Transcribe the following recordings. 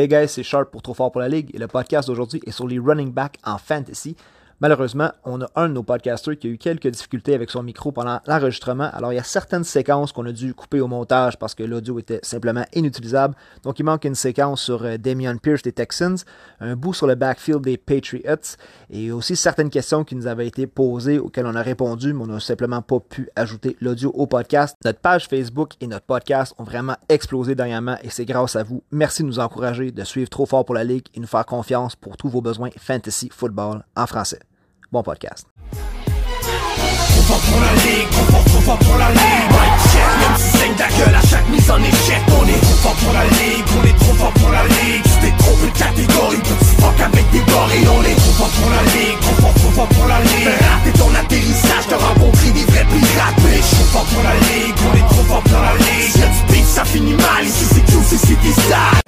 Hey guys, c'est Sharp pour Trop Fort pour la Ligue et le podcast d'aujourd'hui est sur les running backs en fantasy. Malheureusement, on a un de nos podcasters qui a eu quelques difficultés avec son micro pendant l'enregistrement. Alors, il y a certaines séquences qu'on a dû couper au montage parce que l'audio était simplement inutilisable. Donc, il manque une séquence sur euh, Damian Pierce des Texans, un bout sur le backfield des Patriots et aussi certaines questions qui nous avaient été posées auxquelles on a répondu, mais on n'a simplement pas pu ajouter l'audio au podcast. Notre page Facebook et notre podcast ont vraiment explosé dernièrement et c'est grâce à vous. Merci de nous encourager, de suivre trop fort pour la Ligue et nous faire confiance pour tous vos besoins fantasy football en français. Bon podcast. Trop fort pour la ligue, trop fort, trop fort pour la ligue. Mic check, même si saigne gueule à chaque mise en échec. On est trop fort pour la ligue, on est trop fort pour la ligue. Tu t'es trompé de catégorie, petit fuck avec des gorilles. On est trop fort pour la ligue, trop fort, trop fort pour la ligue. Rater ton atterrissage, t'as rencontré des vrais pirates. Bitch, trop fort pour la ligue, on est trop fort pour la ligue. Y'a du ça finit mal, ici c'est QC, c'est des sales.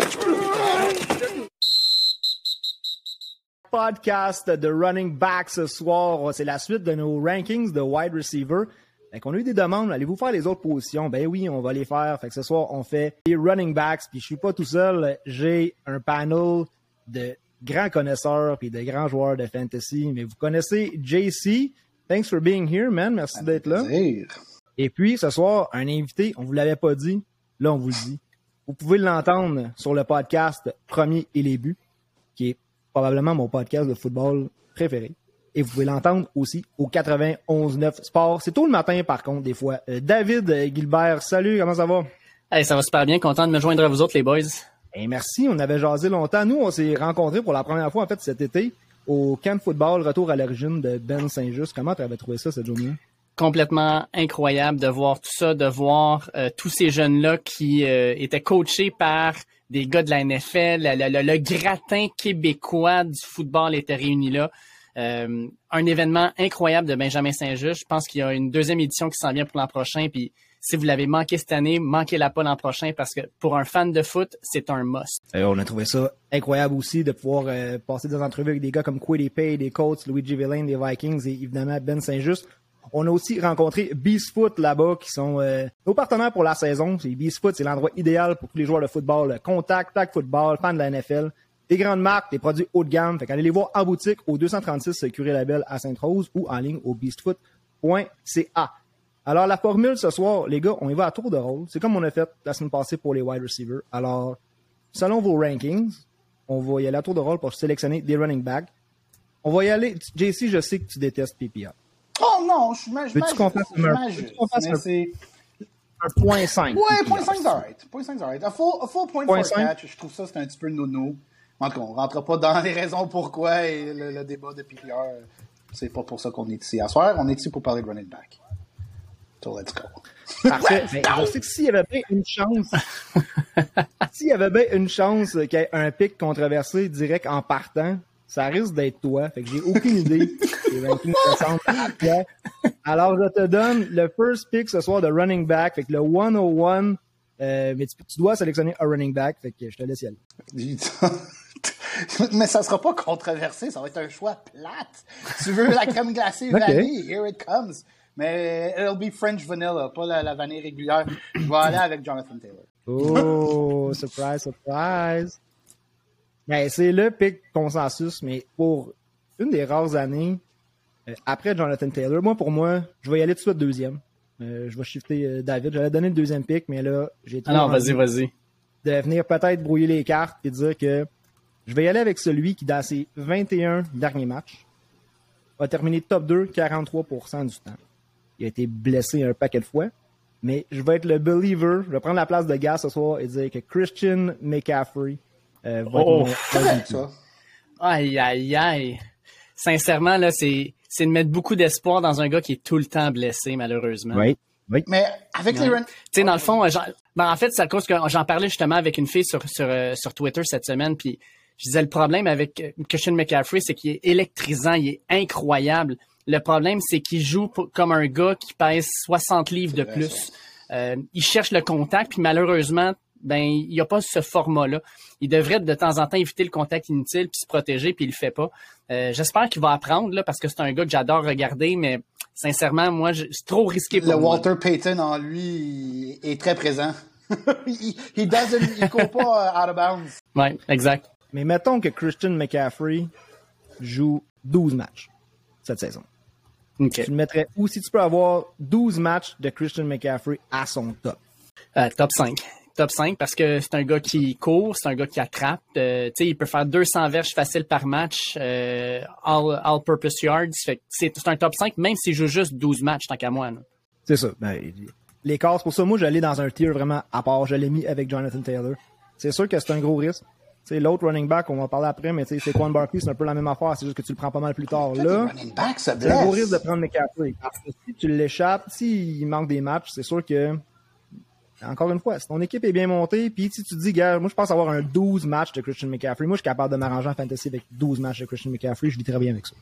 Podcast de running back ce soir. C'est la suite de nos rankings de wide receiver. Fait qu'on a eu des demandes, allez-vous faire les autres positions? Ben oui, on va les faire. Fait que ce soir, on fait les running backs. Puis je suis pas tout seul. J'ai un panel de grands connaisseurs puis de grands joueurs de fantasy. Mais vous connaissez JC. Thanks for being here, man. Merci d'être là. Et puis, ce soir, un invité, on vous l'avait pas dit. Là, on vous le dit. Vous pouvez l'entendre sur le podcast Premier et les buts, qui est probablement mon podcast de football préféré. Et vous pouvez l'entendre aussi au 91.9 Sport. C'est tôt le matin, par contre, des fois. Euh, David Gilbert, salut, comment ça va? Hey, ça va super bien, content de me joindre à vous autres, les boys. Et merci, on avait jasé longtemps. Nous, on s'est rencontrés pour la première fois, en fait, cet été, au camp de football Retour à l'origine de Ben Saint-Just. Comment tu avais trouvé ça, cette journée? Complètement incroyable de voir tout ça, de voir euh, tous ces jeunes-là qui euh, étaient coachés par des gars de la NFL, le, gratin québécois du football était réuni là. Euh, un événement incroyable de Benjamin Saint-Just. Je pense qu'il y a une deuxième édition qui s'en vient pour l'an prochain. Puis si vous l'avez manqué cette année, manquez-la pas l'an prochain parce que pour un fan de foot, c'est un must. On a trouvé ça incroyable aussi de pouvoir passer des entrevues avec des gars comme Quiddy Pay, des Colts, Luigi Villain, des Vikings et évidemment Ben Saint-Just. On a aussi rencontré Beast Foot là-bas, qui sont euh, nos partenaires pour la saison. Beast Foot, c'est l'endroit idéal pour tous les joueurs de football, contact, tag football, fans de la NFL. Des grandes marques, des produits haut de gamme. Fait qu'allez les voir en boutique au 236 Curé Label à Sainte-Rose ou en ligne au beastfoot.ca. Alors, la formule ce soir, les gars, on y va à tour de rôle. C'est comme on a fait la semaine passée pour les wide receivers. Alors, selon vos rankings, on va y aller à tour de rôle pour sélectionner des running backs. On va y aller. JC, je sais que tu détestes PPR. Non, je suis magique. Veux-tu qu'on fasse un, c'est... un point 5? Ouais, point 5 c'est alright. Point 5 c'est alright. A full, a full point, point for 5. catch, je trouve ça c'est un petit peu nono. En tout cas, on rentre pas dans les raisons pourquoi et le, le débat de PPR. C'est pas pour ça qu'on est ici à soir. On est ici pour parler de running back. So let's go. Parfait. Mais je sais que s'il y avait bien une chance, s'il y avait bien une chance qu'il y ait un pic controversé direct en partant, ça risque d'être toi. Fait que j'ai aucune idée. Alors, je te donne le first pick ce soir de running back. Fait que le 101, euh, mais tu, tu, dois sélectionner un running back. Fait que je te laisse y aller. mais ça sera pas controversé. Ça va être un choix plate. Tu veux la crème glacée okay. vanille? Here it comes. Mais it'll be French vanilla, pas la, la vanille régulière. Je vais aller avec Jonathan Taylor. Oh, surprise, surprise. Ben, c'est le pic consensus, mais pour une des rares années, euh, après Jonathan Taylor, moi, pour moi, je vais y aller tout de suite deuxième. Euh, je vais shifter euh, David. J'allais donner le deuxième pic, mais là, j'ai Ah non, vas-y, vas-y. De venir peut-être brouiller les cartes et dire que je vais y aller avec celui qui, dans ses 21 derniers matchs, a terminé top 2 43% du temps. Il a été blessé un paquet de fois, mais je vais être le believer. Je vais prendre la place de gars ce soir et dire que Christian McCaffrey euh, oh, être ça. Aïe, aïe, aïe. Sincèrement, là, c'est, c'est de mettre beaucoup d'espoir dans un gars qui est tout le temps blessé, malheureusement. Oui. Oui. Mais avec ouais. les. Tu sais, dans le fond, ben, en fait, c'est à cause que j'en parlais justement avec une fille sur, sur, sur Twitter cette semaine, puis je disais, le problème avec Christian McCaffrey, c'est qu'il est électrisant, il est incroyable. Le problème, c'est qu'il joue pour, comme un gars qui pèse 60 livres de plus. Euh, il cherche le contact, puis malheureusement, ben il n'y a pas ce format-là. Il devrait de temps en temps éviter le contact inutile puis se protéger, puis il le fait pas. Euh, J'espère qu'il va apprendre là, parce que c'est un gars que j'adore regarder, mais sincèrement, moi, c'est trop risqué pour le moi. Walter Payton en lui est très présent. he, he doesn't, il court pas euh, out of bounds. Ouais, exact. Mais mettons que Christian McCaffrey joue 12 matchs cette saison. Tu le mettrais où? Si tu peux avoir 12 matchs de Christian McCaffrey à son top? Euh, top 5. Top 5 parce que c'est un gars qui court, c'est un gars qui attrape. Euh, tu sais, il peut faire 200 verges faciles par match, euh, all, all purpose yards. C'est c'est un top 5 même s'il joue juste 12 matchs tant qu'à moi. C'est ça. Ben, les cases, pour ça, moi, j'allais dans un tier vraiment à part. Je l'ai mis avec Jonathan Taylor. C'est sûr que c'est un gros risque. Tu sais, l'autre running back, on va en parler après, mais tu sais, c'est Quan Barkley, c'est un peu la même affaire. C'est juste que tu le prends pas mal plus tard. Là, running back se c'est un gros risque de prendre McCaffrey. Parce que si tu l'échappes, s'il manque des matchs, c'est sûr que, encore une fois, si ton équipe est bien montée, puis si tu te dis, gars, moi, je pense avoir un 12 matchs de Christian McCaffrey. Moi, je suis capable de m'arranger en fantasy avec 12 matchs de Christian McCaffrey. Je vis très bien avec ça.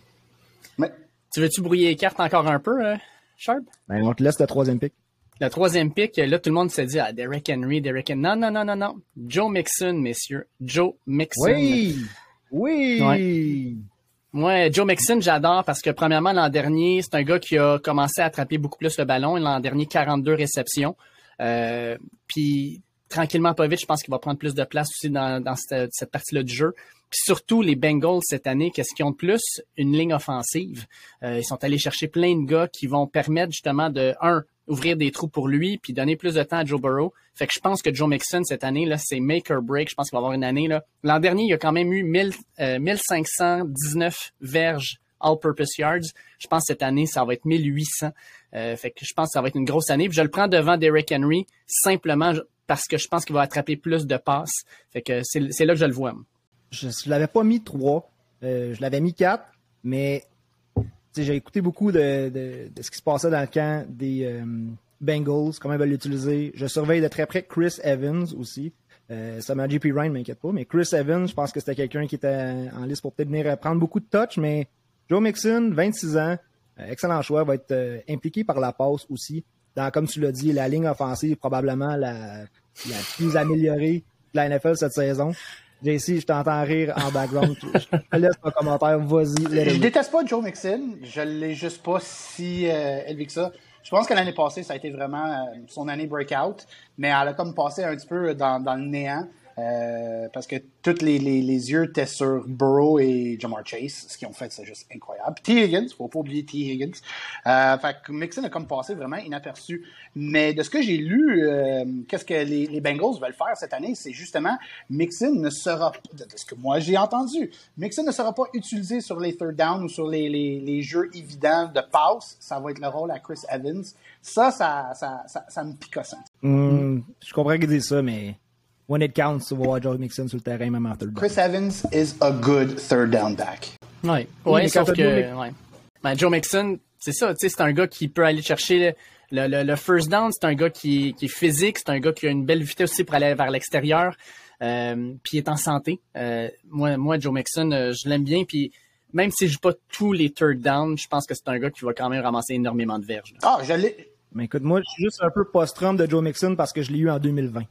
Mais, Tu veux-tu brouiller les cartes encore un peu, euh, Sharp? Ben, on te laisse le troisième pick. Le troisième pick, là, tout le monde se dit, ah, Derrick Henry, Derrick Henry. Non, non, non, non, non. Joe Mixon, messieurs. Joe Mixon. Oui! Moi, Joe Mixon, j'adore parce que premièrement, l'an dernier, c'est un gars qui a commencé à attraper beaucoup plus le ballon. L'an dernier, 42 réceptions. Euh, puis tranquillement, pas vite, je pense qu'il va prendre plus de place aussi dans, dans cette, cette partie-là du jeu. Puis surtout, les Bengals cette année, qu'est-ce qu'ils ont de plus? Une ligne offensive. Euh, ils sont allés chercher plein de gars qui vont permettre justement de, un, ouvrir des trous pour lui, puis donner plus de temps à Joe Burrow. Fait que je pense que Joe Mixon, cette année, là, c'est make or break. Je pense qu'il va avoir une année, là. L'an dernier, il a quand même eu 1000, euh, 1519 verges all-purpose yards. Je pense que cette année, ça va être 1800. Euh, fait que je pense que ça va être une grosse année. Je le prends devant Derrick Henry, simplement parce que je pense qu'il va attraper plus de passes. Fait que c'est là que je le vois. je, je l'avais pas mis 3, euh, je l'avais mis 4, mais j'ai écouté beaucoup de, ce qui se passait dans le camp des euh, Bengals, comment ils veulent l'utiliser. Je surveille de très près Chris Evans aussi. Euh, ça m'a JP Ryan, m'inquiète pas, mais Chris Evans, je pense que c'était quelqu'un qui était en liste pour peut-être venir prendre beaucoup de touch, mais Joe Mixon, 26 ans, euh, excellent choix, va être euh, impliqué par la passe aussi. Dans, comme tu l'as dit, la ligne offensive, probablement la, la plus améliorée de la NFL cette saison. JC, je t'entends rire en background. Je te laisse ton commentaire. Vas-y. Je déteste pas Joe Mixon. Je l'ai juste pas si euh, élevé que ça. Je pense que l'année passée, ça a été vraiment euh, son année breakout, mais elle a comme passé un petit peu dans, dans le néant. Euh, parce que tous les, les, yeux étaient sur Burrow et Jamar Chase. Ce qu'ils ont fait, c'est juste incroyable. T. Higgins, faut pas oublier T. Higgins. Euh, fait que Mixon a comme passé vraiment inaperçu. Mais de ce que j'ai lu, euh, qu'est-ce que les, Bengals veulent faire cette année, c'est justement Mixon ne sera pas, de ce que moi j'ai entendu, Mixon ne sera pas utilisé sur les third down ou sur les, les, jeux évidents de passe. Ça va être le rôle à Chris Evans. Ça, ça, ça, me pique au. Hmm, je comprends qu'ils disent ça, mais when it counts, tu vas voir Joe Mixon sur le terrain, même en third down. Chris Evans is a good third down back. Ouais, Oui, ouais mais sauf que ouais. Ben, Joe Mixon, c'est ça, c'est un gars qui peut aller chercher le, le, le first down, c'est un gars qui, qui est physique, c'est un gars qui a une belle vitesse aussi pour aller vers l'extérieur, euh, puis il est en santé. Euh, moi, moi, Joe Mixon, euh, je l'aime bien, puis même si je joue pas tous les third down, je pense que c'est un gars qui va quand même ramasser énormément de verges. là. Ah, je l'ai. Mais écoute, moi, je suis juste un peu post-Trump de Joe Mixon parce que je l'ai eu en 2020.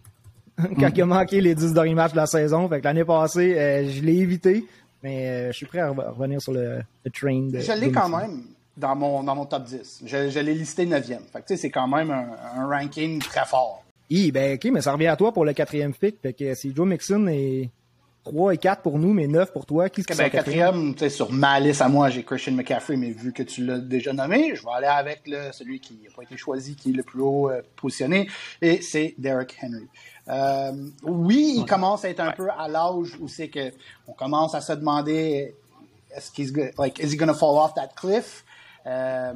Quand il a manqué les 10 derniers matchs de la saison. Fait que l'année passée, euh, je l'ai évité. Mais euh, je suis prêt à re- revenir sur le, le train. De, Je l'ai quand même dans mon, dans mon top 10. Je, je l'ai listé 9e. Fait que, c'est quand même un, un ranking très fort. Hi, ben ok, mais ça revient à toi pour le quatrième pick. Fait que si Joe Mixon est 3 et 4 pour nous, mais 9 pour toi, qui est-ce qui Ben, quatrième? quatrième, tu sais, sur ma liste à moi, j'ai Christian McCaffrey, mais vu que tu l'as déjà nommé, je vais aller avec le, celui qui n'a pas été choisi, qui est le plus haut euh, positionné, et c'est Derrick Henry. Euh, oui, il commence à être un peu à l'âge où c'est que on commence à se demander est-ce qu'il like is he gonna fall off that cliff? Euh,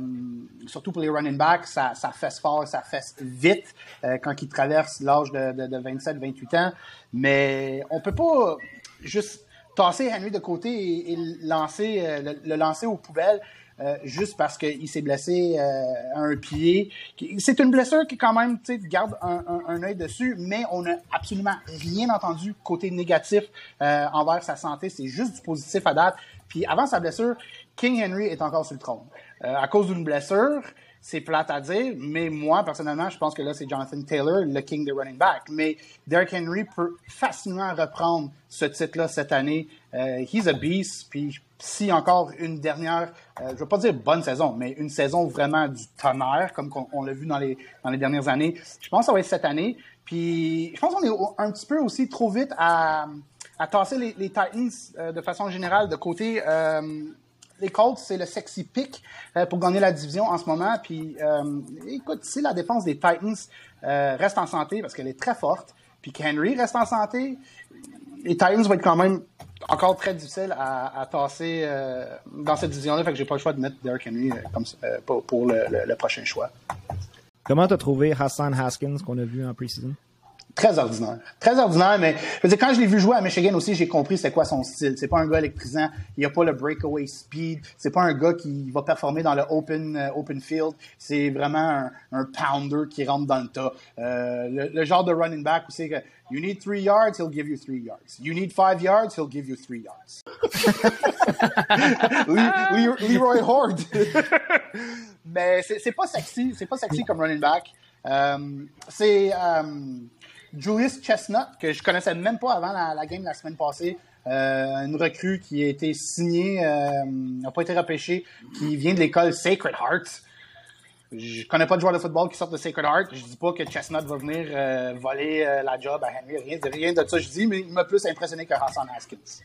surtout pour les running backs, ça, ça fesse fort, ça fesse vite euh, quand ils traversent l'âge de, de, de 27-28 ans. Mais on peut pas juste tasser Henry de côté et, lancer, euh, le, lancer aux poubelles euh, juste parce qu'il s'est blessé euh, à un pied. C'est une blessure qui quand même, garde un, un, un œil dessus, mais on n'a absolument rien entendu côté négatif envers sa santé. C'est juste du positif à date. Puis avant sa blessure, King Henry est encore sur le trône. À cause d'une blessure, c'est plate à dire, mais moi, personnellement, je pense que là, c'est Jonathan Taylor, le king des running back. Mais Derrick Henry peut facilement reprendre ce titre-là cette année. Euh, he's a beast. Puis si encore une dernière, euh, je ne veux pas dire bonne saison, mais une saison vraiment du tonnerre, comme on, l'a vu dans les, dans les dernières années, je pense que ça va être cette année. Puis je pense qu'on est un petit peu aussi trop vite à, à tasser les, Titans euh, de façon générale de côté. Euh, les Colts, c'est le sexy pick euh, pour gagner la division en ce moment. Puis écoute, si la défense des Titans reste en santé, parce qu'elle est très forte, puis qu'Henry reste en santé, les Titans vont être quand même encore très difficiles à, tasser dans cette division-là. Fait que j'ai pas le choix de mettre Derrick Henry pour, le, prochain choix. Comment t'as trouvé Hassan Haskins qu'on a vu en pre-season? Très ordinaire. Très ordinaire, mais quand je l'ai vu jouer à Michigan aussi, j'ai compris c'est quoi son style. C'est pas un gars électrisant, il a pas le breakaway speed, c'est pas un gars qui va performer dans le open, euh, open field, c'est vraiment un, pounder qui rentre dans le tas. Euh, le, genre de running back où c'est que you need three yards, he'll give you three yards. You need five yards, he'll give you three yards. Leroy Horde. mais c'est pas sexy, c'est pas sexy comme running back. Euh, c'est Julius Chestnut, que je connaissais même pas avant la, game la semaine passée. Euh, une recrue qui a été signée, euh, n'a pas été repêchée, qui vient de l'école Sacred Heart. Je connais pas de joueur de football qui sort de Sacred Heart. Je dis pas que Chestnut va venir euh, voler la job à Henry. Rien, rien de ça, je dis, mais il m'a plus impressionné que Hassan Haskins.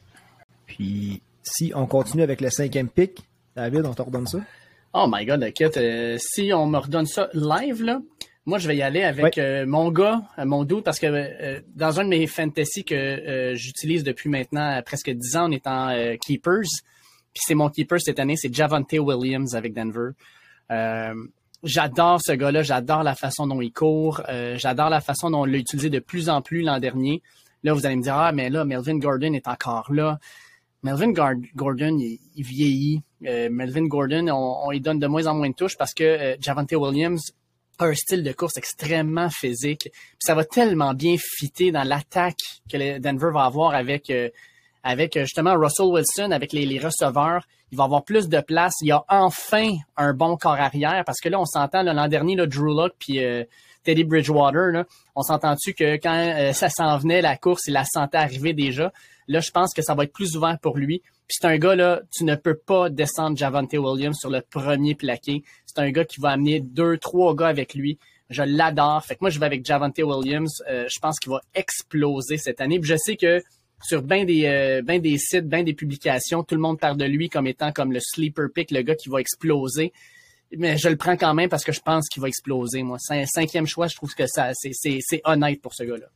Puis, si on continue avec le cinquième pick, David, on te redonne ça? Oh my god, inquiète. si on me redonne ça live, là, moi, je vais y aller avec euh, mon gars, euh, mon doute, parce que euh, dans un de mes fantasy que j'utilise depuis maintenant presque 10 ans en étant keepers, puis c'est mon keeper cette année, c'est Javante Williams avec Denver. j'adore ce gars-là, j'adore la façon dont il court, j'adore la façon dont on l'a utilisé de plus en plus l'an dernier. Là, vous allez me dire, ah, mais là, Melvin Gordon est encore là. Melvin Gordon, il, vieillit. Melvin Gordon, on, on, lui donne de moins en moins de touches parce que Javante Williams un style de course extrêmement physique. Puis ça va tellement bien fitter dans l'attaque que Denver va avoir avec euh, avec euh, justement Russell Wilson, avec les, les, receveurs. Il va avoir plus de place. Il y a enfin un bon corps arrière parce que là, on s'entend l'an dernier, là, Drew Luck puis euh, Teddy Bridgewater, là, on s'entend-tu que quand ça s'en venait, la course, il la sentait arriver déjà? Là, je pense que ça va être plus ouvert pour lui. Puis c'est un gars, là, tu ne peux pas descendre Javante Williams sur le premier plaqué. C'est un gars qui va amener deux, trois gars avec lui. Je l'adore. Fait que moi, je vais avec Javante Williams. Euh, je pense qu'il va exploser cette année. Puis je sais que sur bien des, euh, ben des sites, bien des publications, tout le monde parle de lui comme étant comme le sleeper pick, le gars qui va exploser. Mais je le prends quand même parce que je pense qu'il va exploser. Moi, cinquième choix, je trouve que ça, c'est honnête pour ce gars-là.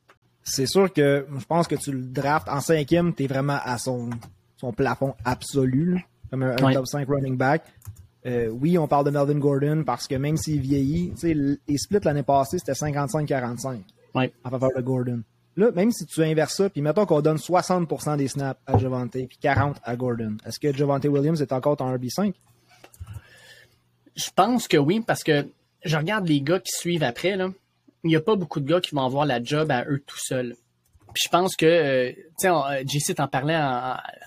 C'est sûr que je pense que tu le draftes en cinquième, tu es vraiment à son son plafond absolu, comme un, top 5 running back. Euh, oui, on parle de Melvin Gordon parce que même s'il vieillit, les splits l'année passée, c'était 55-45 en faveur de Gordon. Là, même si tu inverses ça, puis mettons qu'on donne 60% des snaps à Javante puis 40 à Gordon, est-ce que Javante Williams est encore ton RB5? Je pense que oui, parce que je regarde les gars qui suivent après, là. Il n'y a pas beaucoup de gars qui vont avoir la job à eux tout seuls. Puis je pense que, euh, tu sais, euh, JC t'en parlait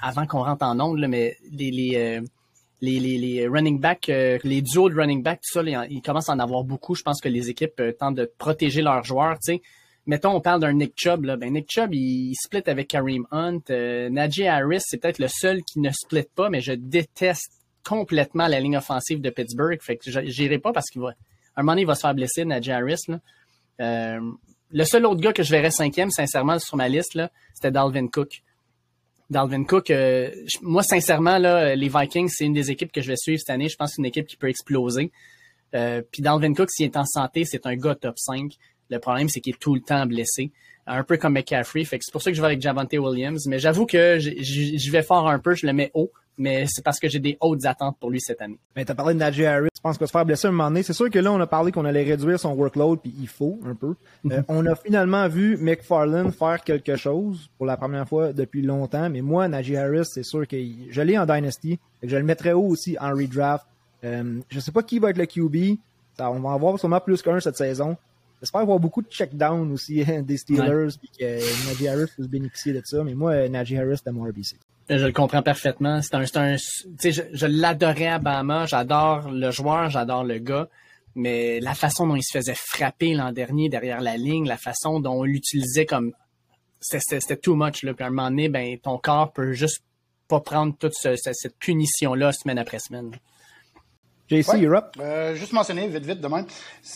avant qu'on rentre en ongle, mais les, les, euh, les, les, running back, les duos de running back, tout ça, ils, commencent à en avoir beaucoup. Je pense que les équipes tentent de protéger leurs joueurs, tu sais. Mettons, on parle d'un Nick Chubb, là. Ben, Nick Chubb, il, split avec Kareem Hunt. Najee Harris, c'est peut-être le seul qui ne split pas, mais je déteste complètement la ligne offensive de Pittsburgh. Fait que j'irai pas parce qu'il va, un moment il va se faire blesser, Najee Harris, là. Le seul autre gars que je verrais cinquième, sincèrement, sur ma liste, c'était Dalvin Cook. Dalvin Cook, euh, moi, sincèrement, là, les Vikings, c'est une des équipes que je vais suivre cette année. Je pense que c'est une équipe qui peut exploser. Euh, puis Dalvin Cook, s'il est en santé, c'est un gars top 5. Le problème, c'est qu'il est tout le temps blessé. Un peu comme McCaffrey. C'est pour ça que je vais avec Javante Williams. Mais j'avoue que je vais fort un peu, je le mets haut mais c'est parce que j'ai des hautes attentes pour lui cette année. Mais t'as parlé de Najee Harris, je pense qu'il va se faire blesser un moment donné. C'est sûr que là, on a parlé qu'on allait réduire son workload, puis il faut un peu. Euh, mhm. on a finalement vu McFarlane faire quelque chose pour la première fois depuis longtemps, mais moi, Najee Harris, c'est sûr que je l'ai en Dynasty, et je le mettrai haut aussi en redraft. Euh, je sais pas qui va être le QB, ça, on va en voir sûrement plus qu'un cette saison. J'espère avoir beaucoup de check-down aussi des Steelers, puis que Najee Harris puisse bénéficier de ça, mais moi, Najee Harris, c'est mon RBC. Je le comprends parfaitement. C'est un, un je, je l'adorais à Bama. J'adore le joueur, j'adore le gars. Mais la façon dont il se faisait frapper l'an dernier derrière la ligne, la façon dont on l'utilisait comme c'était too much. Là. Puis à un moment donné, ben, ton corps peut juste pas prendre toute cette punition-là semaine après semaine. JC, Europe. Euh, juste mentionner vite, vite, demain.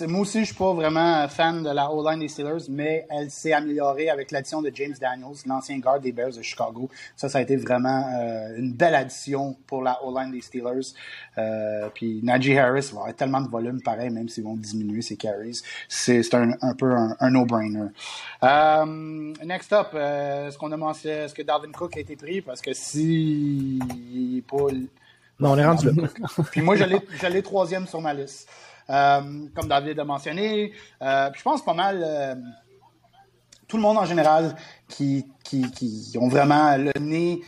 Moi aussi, je suis pas vraiment fan de la O-line des Steelers, mais elle s'est améliorée avec l'addition de James Daniels, l'ancien garde des Bears de Chicago. Ça, ça a été vraiment euh, une belle addition pour la O-line des Steelers. Euh, puis Najee Harris va avoir tellement de volume pareil, même s'ils vont diminuer ses carries. C'est un, un, peu un, no-brainer. Euh, next up, est-ce qu'on a mentionné, est-ce que Dalvin Cook a été pris? Parce que si pas non, on est rendu là. puis moi, j'allais troisième sur ma liste. Euh, comme David a mentionné. Euh, je pense pas mal euh, tout le monde en général qui, qui, qui ont vraiment le nez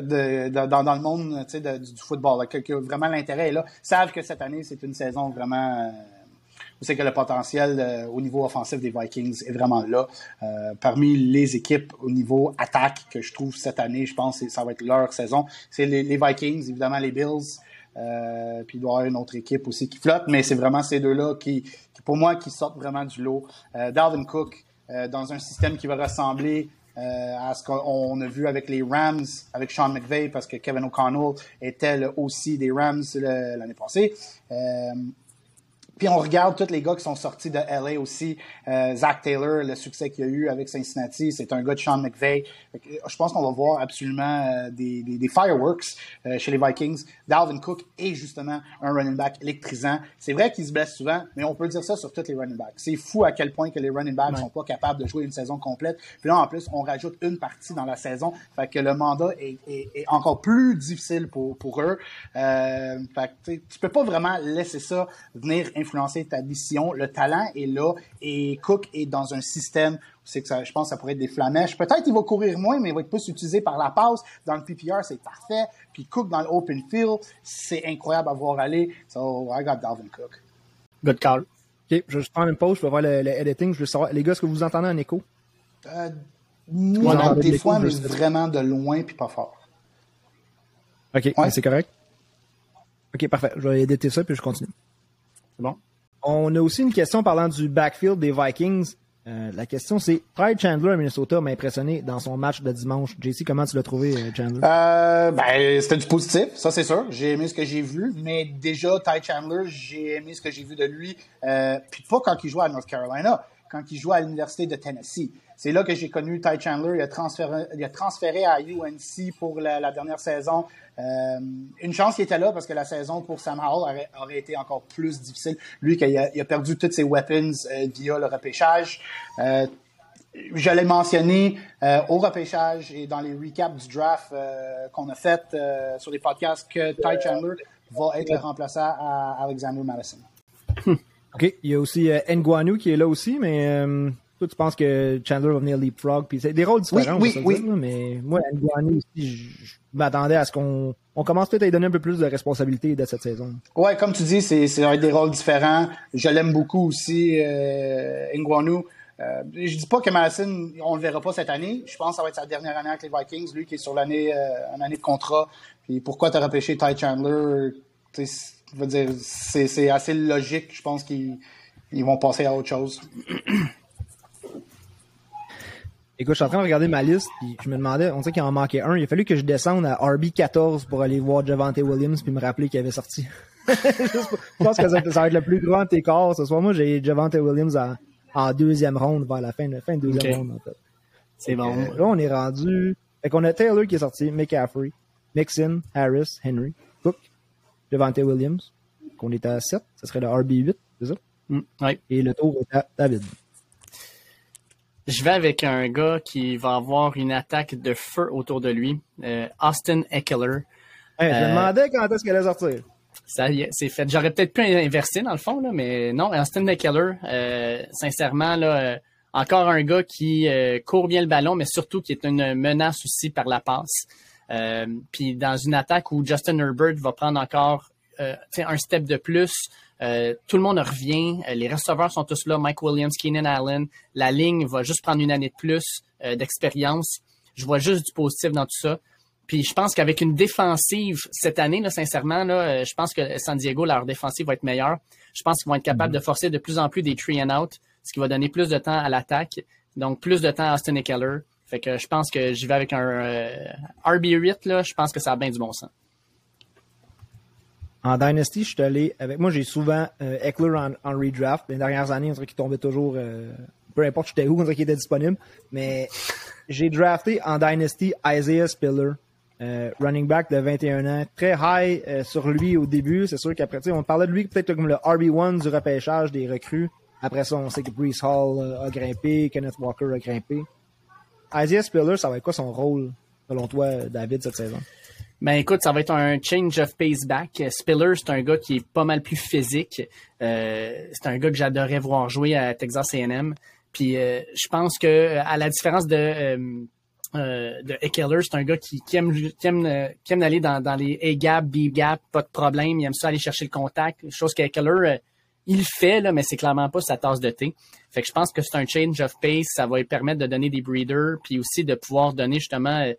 de, dans, dans, le monde du football, que, que, vraiment l'intérêt là, savent que cette année, c'est une saison vraiment c'est que le potentiel euh, au niveau offensif des Vikings est vraiment là. Euh, parmi les équipes au niveau attaque que je trouve cette année, je pense que ça va être leur saison, c'est les, Vikings, évidemment les Bills, euh, puis il doit y avoir une autre équipe aussi qui flotte, mais c'est vraiment ces deux-là qui, pour moi, qui sortent vraiment du lot. Dalvin Cook, dans un système qui va ressembler à ce qu'on a vu avec les Rams, avec Sean McVay, parce que Kevin O'Connell était aussi des Rams l'année passée. Puis on regarde tous les gars qui sont sortis de LA aussi. Euh, Zach Taylor, le succès qu'il a eu avec Cincinnati, c'est un gars de Sean McVay. Je pense qu'on va voir absolument euh, des, des, des, fireworks euh, chez les Vikings. Dalvin Cook est justement un running back électrisant. C'est vrai qu'il se blesse souvent, mais on peut dire ça sur tous les running backs. C'est fou à quel point que les running backs sont pas capables de jouer une saison complète. Puis là, en plus, on rajoute une partie dans la saison. Fait que le mandat est, est, est encore plus difficile pour, pour eux. Euh, fait que, tu peux pas vraiment laisser ça venir influencer ta décision. Le talent est là et Cook est dans un système c'est que ça, je pense que ça pourrait être des flamèches. Peut-être qu'il va courir moins, mais il va être plus utilisé par la passe. Dans le PPR, c'est parfait. Puis Cook dans l'open field, c'est incroyable à voir aller. So, I got Dalvin Cook. Good call. OK, je vais juste prendre une pause, je vais voir le, editing. Je veux savoir, les gars, est-ce que vous entendez un écho? Euh, non, des fois, mais vraiment de loin puis pas fort. OK, c'est correct. OK, parfait. Je vais éditer ça puis je continue. C'est bon? On a aussi une question parlant du backfield des Vikings. Euh, la question, c'est Pride Chandler à Minnesota m'a impressionné dans son match de dimanche. JC, comment tu l'as trouvé, euh, Chandler? Euh, ben, c'était du positif, ça c'est sûr. J'ai aimé ce que j'ai vu, mais déjà, Ty Chandler, j'ai aimé ce que j'ai vu de lui. puis pas quand il jouait à North Carolina, quand il jouait à l'Université de Tennessee. C'est là que j'ai connu Ty Chandler. Il a transféré, à UNC pour la, dernière saison. Euh, une chance qu'il était là parce que la saison pour Sam Howell aurait, été encore plus difficile. Lui, a, il a perdu toutes ses weapons euh, via le repêchage. Euh, je l'ai mentionné au repêchage et dans les recaps du draft qu'on a fait sur les podcasts que Ty Chandler va être le remplaçant à Alexander Madison. OK. Il y a aussi Nguanu qui est là aussi, mais toi, tu penses que Chandler va venir leapfrog, puis c'est des rôles différents, oui, oui, oui. mais moi, Nguanu aussi, je, m'attendais à ce qu'on on commence peut-être à lui donner un peu plus de responsabilité de cette saison. Ouais, comme tu dis, c'est c'est des rôles différents. Je l'aime beaucoup aussi, euh, Nguanu. Euh, je dis pas que Madison, on le verra pas cette année. Je pense que ça va être sa dernière année avec les Vikings, lui qui est sur l'année, euh, une année de contrat. Puis pourquoi t'as repêché Ty Chandler? Veux dire, c'est assez logique. Je pense qu'ils ils vont passer à autre chose. Écoute, je suis en train de regarder ma liste, puis je me demandais, on sait qu'il en manquait un. Il a fallu que je descende à RB14 pour aller voir Javante Williams puis me rappeler qu'il avait sorti. je pense que ça, va être le plus grand écart ce soir. Moi, j'ai Javante Williams en, deuxième ronde vers la fin, de fin de deuxième ronde, en fait. C'est bon. là, on est rendu. Fait qu'on a Taylor qui est sorti, McCaffrey, Mixon, Harris, Henry, Cook, Javante Williams. Qu'on est à 7, ce serait le RB8, c'est ça? Mm, oui. Et le tour est à David. Je vais avec un gars qui va avoir une attaque de feu autour de lui, euh, Austin Eckler. je me euh, demandais quand est-ce qu'elle allait sortir. Ça c'est fait. J'aurais peut-être pu inverser dans le fond, là, mais non, Austin Eckler, euh, sincèrement, là, encore un gars qui court bien le ballon, mais surtout qui est une menace aussi par la passe. puis dans une attaque où Justin Herbert va prendre encore un step de plus, euh, tout le monde revient. Euh, les receveurs sont tous là. Mike Williams, Keenan Allen. La ligne va juste prendre une année de plus euh, d'expérience. Je vois juste du positif dans tout ça. Puis je pense qu'avec une défensive cette année, là, sincèrement, là, je pense que San Diego, leur défensive va être meilleure. Je pense qu'ils vont être capables mm-hmm. de forcer de plus en plus des three and out, ce qui va donner plus de temps à l'attaque. Donc plus de temps à Austin et Keller. Fait que je pense que j'y vais avec un RB8, là, je pense que ça a bien du bon sens. En Dynasty, je suis allé avec. Moi, j'ai souvent euh, Eckler en, redraft. Les dernières années, on dirait qu'il tombait toujours. Euh, peu importe j'étais où, on dirait qu'il était disponible. Mais j'ai drafté en Dynasty Isaiah Spiller, euh, running back de 21 ans. Très high euh, sur lui au début. C'est sûr qu'après, on parlait de lui peut-être comme le RB1 du repêchage des recrues. Après ça, on sait que Brees Hall a grimpé, Kenneth Walker a grimpé. Isaiah Spiller, ça va être quoi son rôle, selon toi, David, cette saison? Ben écoute, ça va être un change of pace back. Spiller, c'est un gars qui est pas mal plus physique. Euh, c'est un gars que j'adorais voir jouer à Texas A&M. Puis euh, je pense que à la différence de euh, euh, de c'est un gars qui, qui aime qui aime, qui aime aller dans, dans les A gap, B gap, pas de problème. Il aime ça aller chercher le contact. Chose qu'Eckler il fait là, mais c'est clairement pas sa tasse de thé. Fait que je pense que c'est un change of pace. Ça va lui permettre de donner des breeders, puis aussi de pouvoir donner justement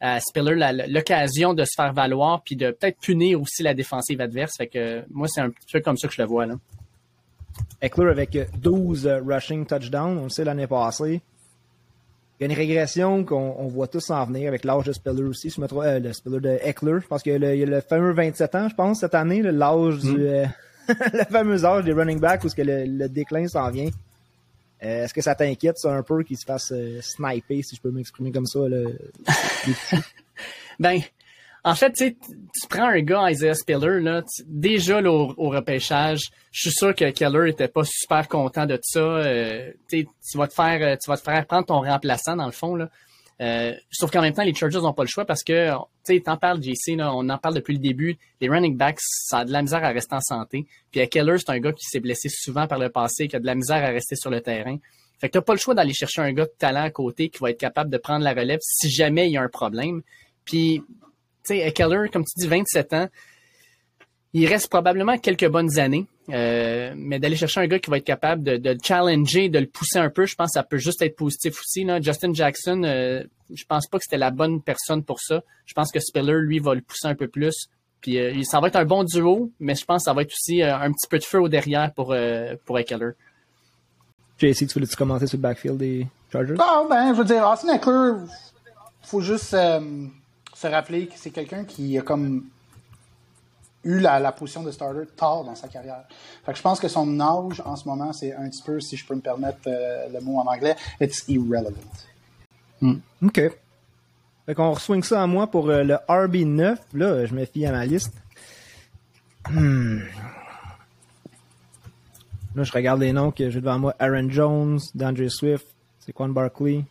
à Spiller l'occasion de se faire valoir puis de peut-être punir aussi la défensive adverse. Fait que moi, c'est un petit peu comme ça que je le vois. Là. Eckler avec 12 euh, rushing touchdowns, on le sait l'année passée. Il y a une régression qu'on voit tous en venir avec l'âge de Spiller aussi. Je me trouve, euh, le Spiller de Eckler. Je pense qu'il y, a le fameux 27 ans, je pense, cette année, l'âge du. Mm. Euh, le fameux âge des running backs où que le, le déclin s'en vient. Euh, est-ce que ça t'inquiète, ça, un peu, qu'il se fasse euh, sniper, si je peux m'exprimer comme ça? Là, ben, en fait, tu prends un gars, Isaiah Spiller, là, déjà au, repêchage, je suis sûr que Keller était pas super content de ça. Euh, tu vas te faire, tu vas te faire prendre ton remplaçant dans le fond là. Euh, sauf qu'en même temps, les Chargers n'ont pas le choix parce que, tu sais, t'en parles, JC, là, on en parle depuis le début. Les running backs, ça a de la misère à rester en santé. Puis Keller, c'est un gars qui s'est blessé souvent par le passé, qui a de la misère à rester sur le terrain. Fait que t'as pas le choix d'aller chercher un gars de talent à côté qui va être capable de prendre la relève si jamais il y a un problème. Puis, tu sais, Keller, comme tu dis, 27 ans, il reste probablement quelques bonnes années, euh, mais d'aller chercher un gars qui va être capable de, de, le challenger, de le pousser un peu, je pense que ça peut juste être positif aussi. Là. Justin Jackson, euh, je pense pas que c'était la bonne personne pour ça. Je pense que Spiller, lui, va le pousser un peu plus. Puis euh, ça va être un bon duo, mais je pense que ça va être aussi euh, un petit peu de feu au derrière pour, euh, pour Eckler. JC, tu voulais-tu commenter sur le backfield des Chargers? Ah, ben, je veux dire, Austin Eckler, faut juste se rappeler que c'est quelqu'un qui a comme eu la, position de starter tard dans sa carrière. Fait je pense que son âge en ce moment, c'est un petit peu, si je peux me permettre euh, le mot en anglais, it's irrelevant. Hmm. OK. Fait qu'on swing ça à moi pour euh, le RB9. Là, je me fie à ma liste. Hmm. Là, je regarde les noms que j'ai devant moi. Aaron Jones, DeAndre Swift, Saquon Barkley.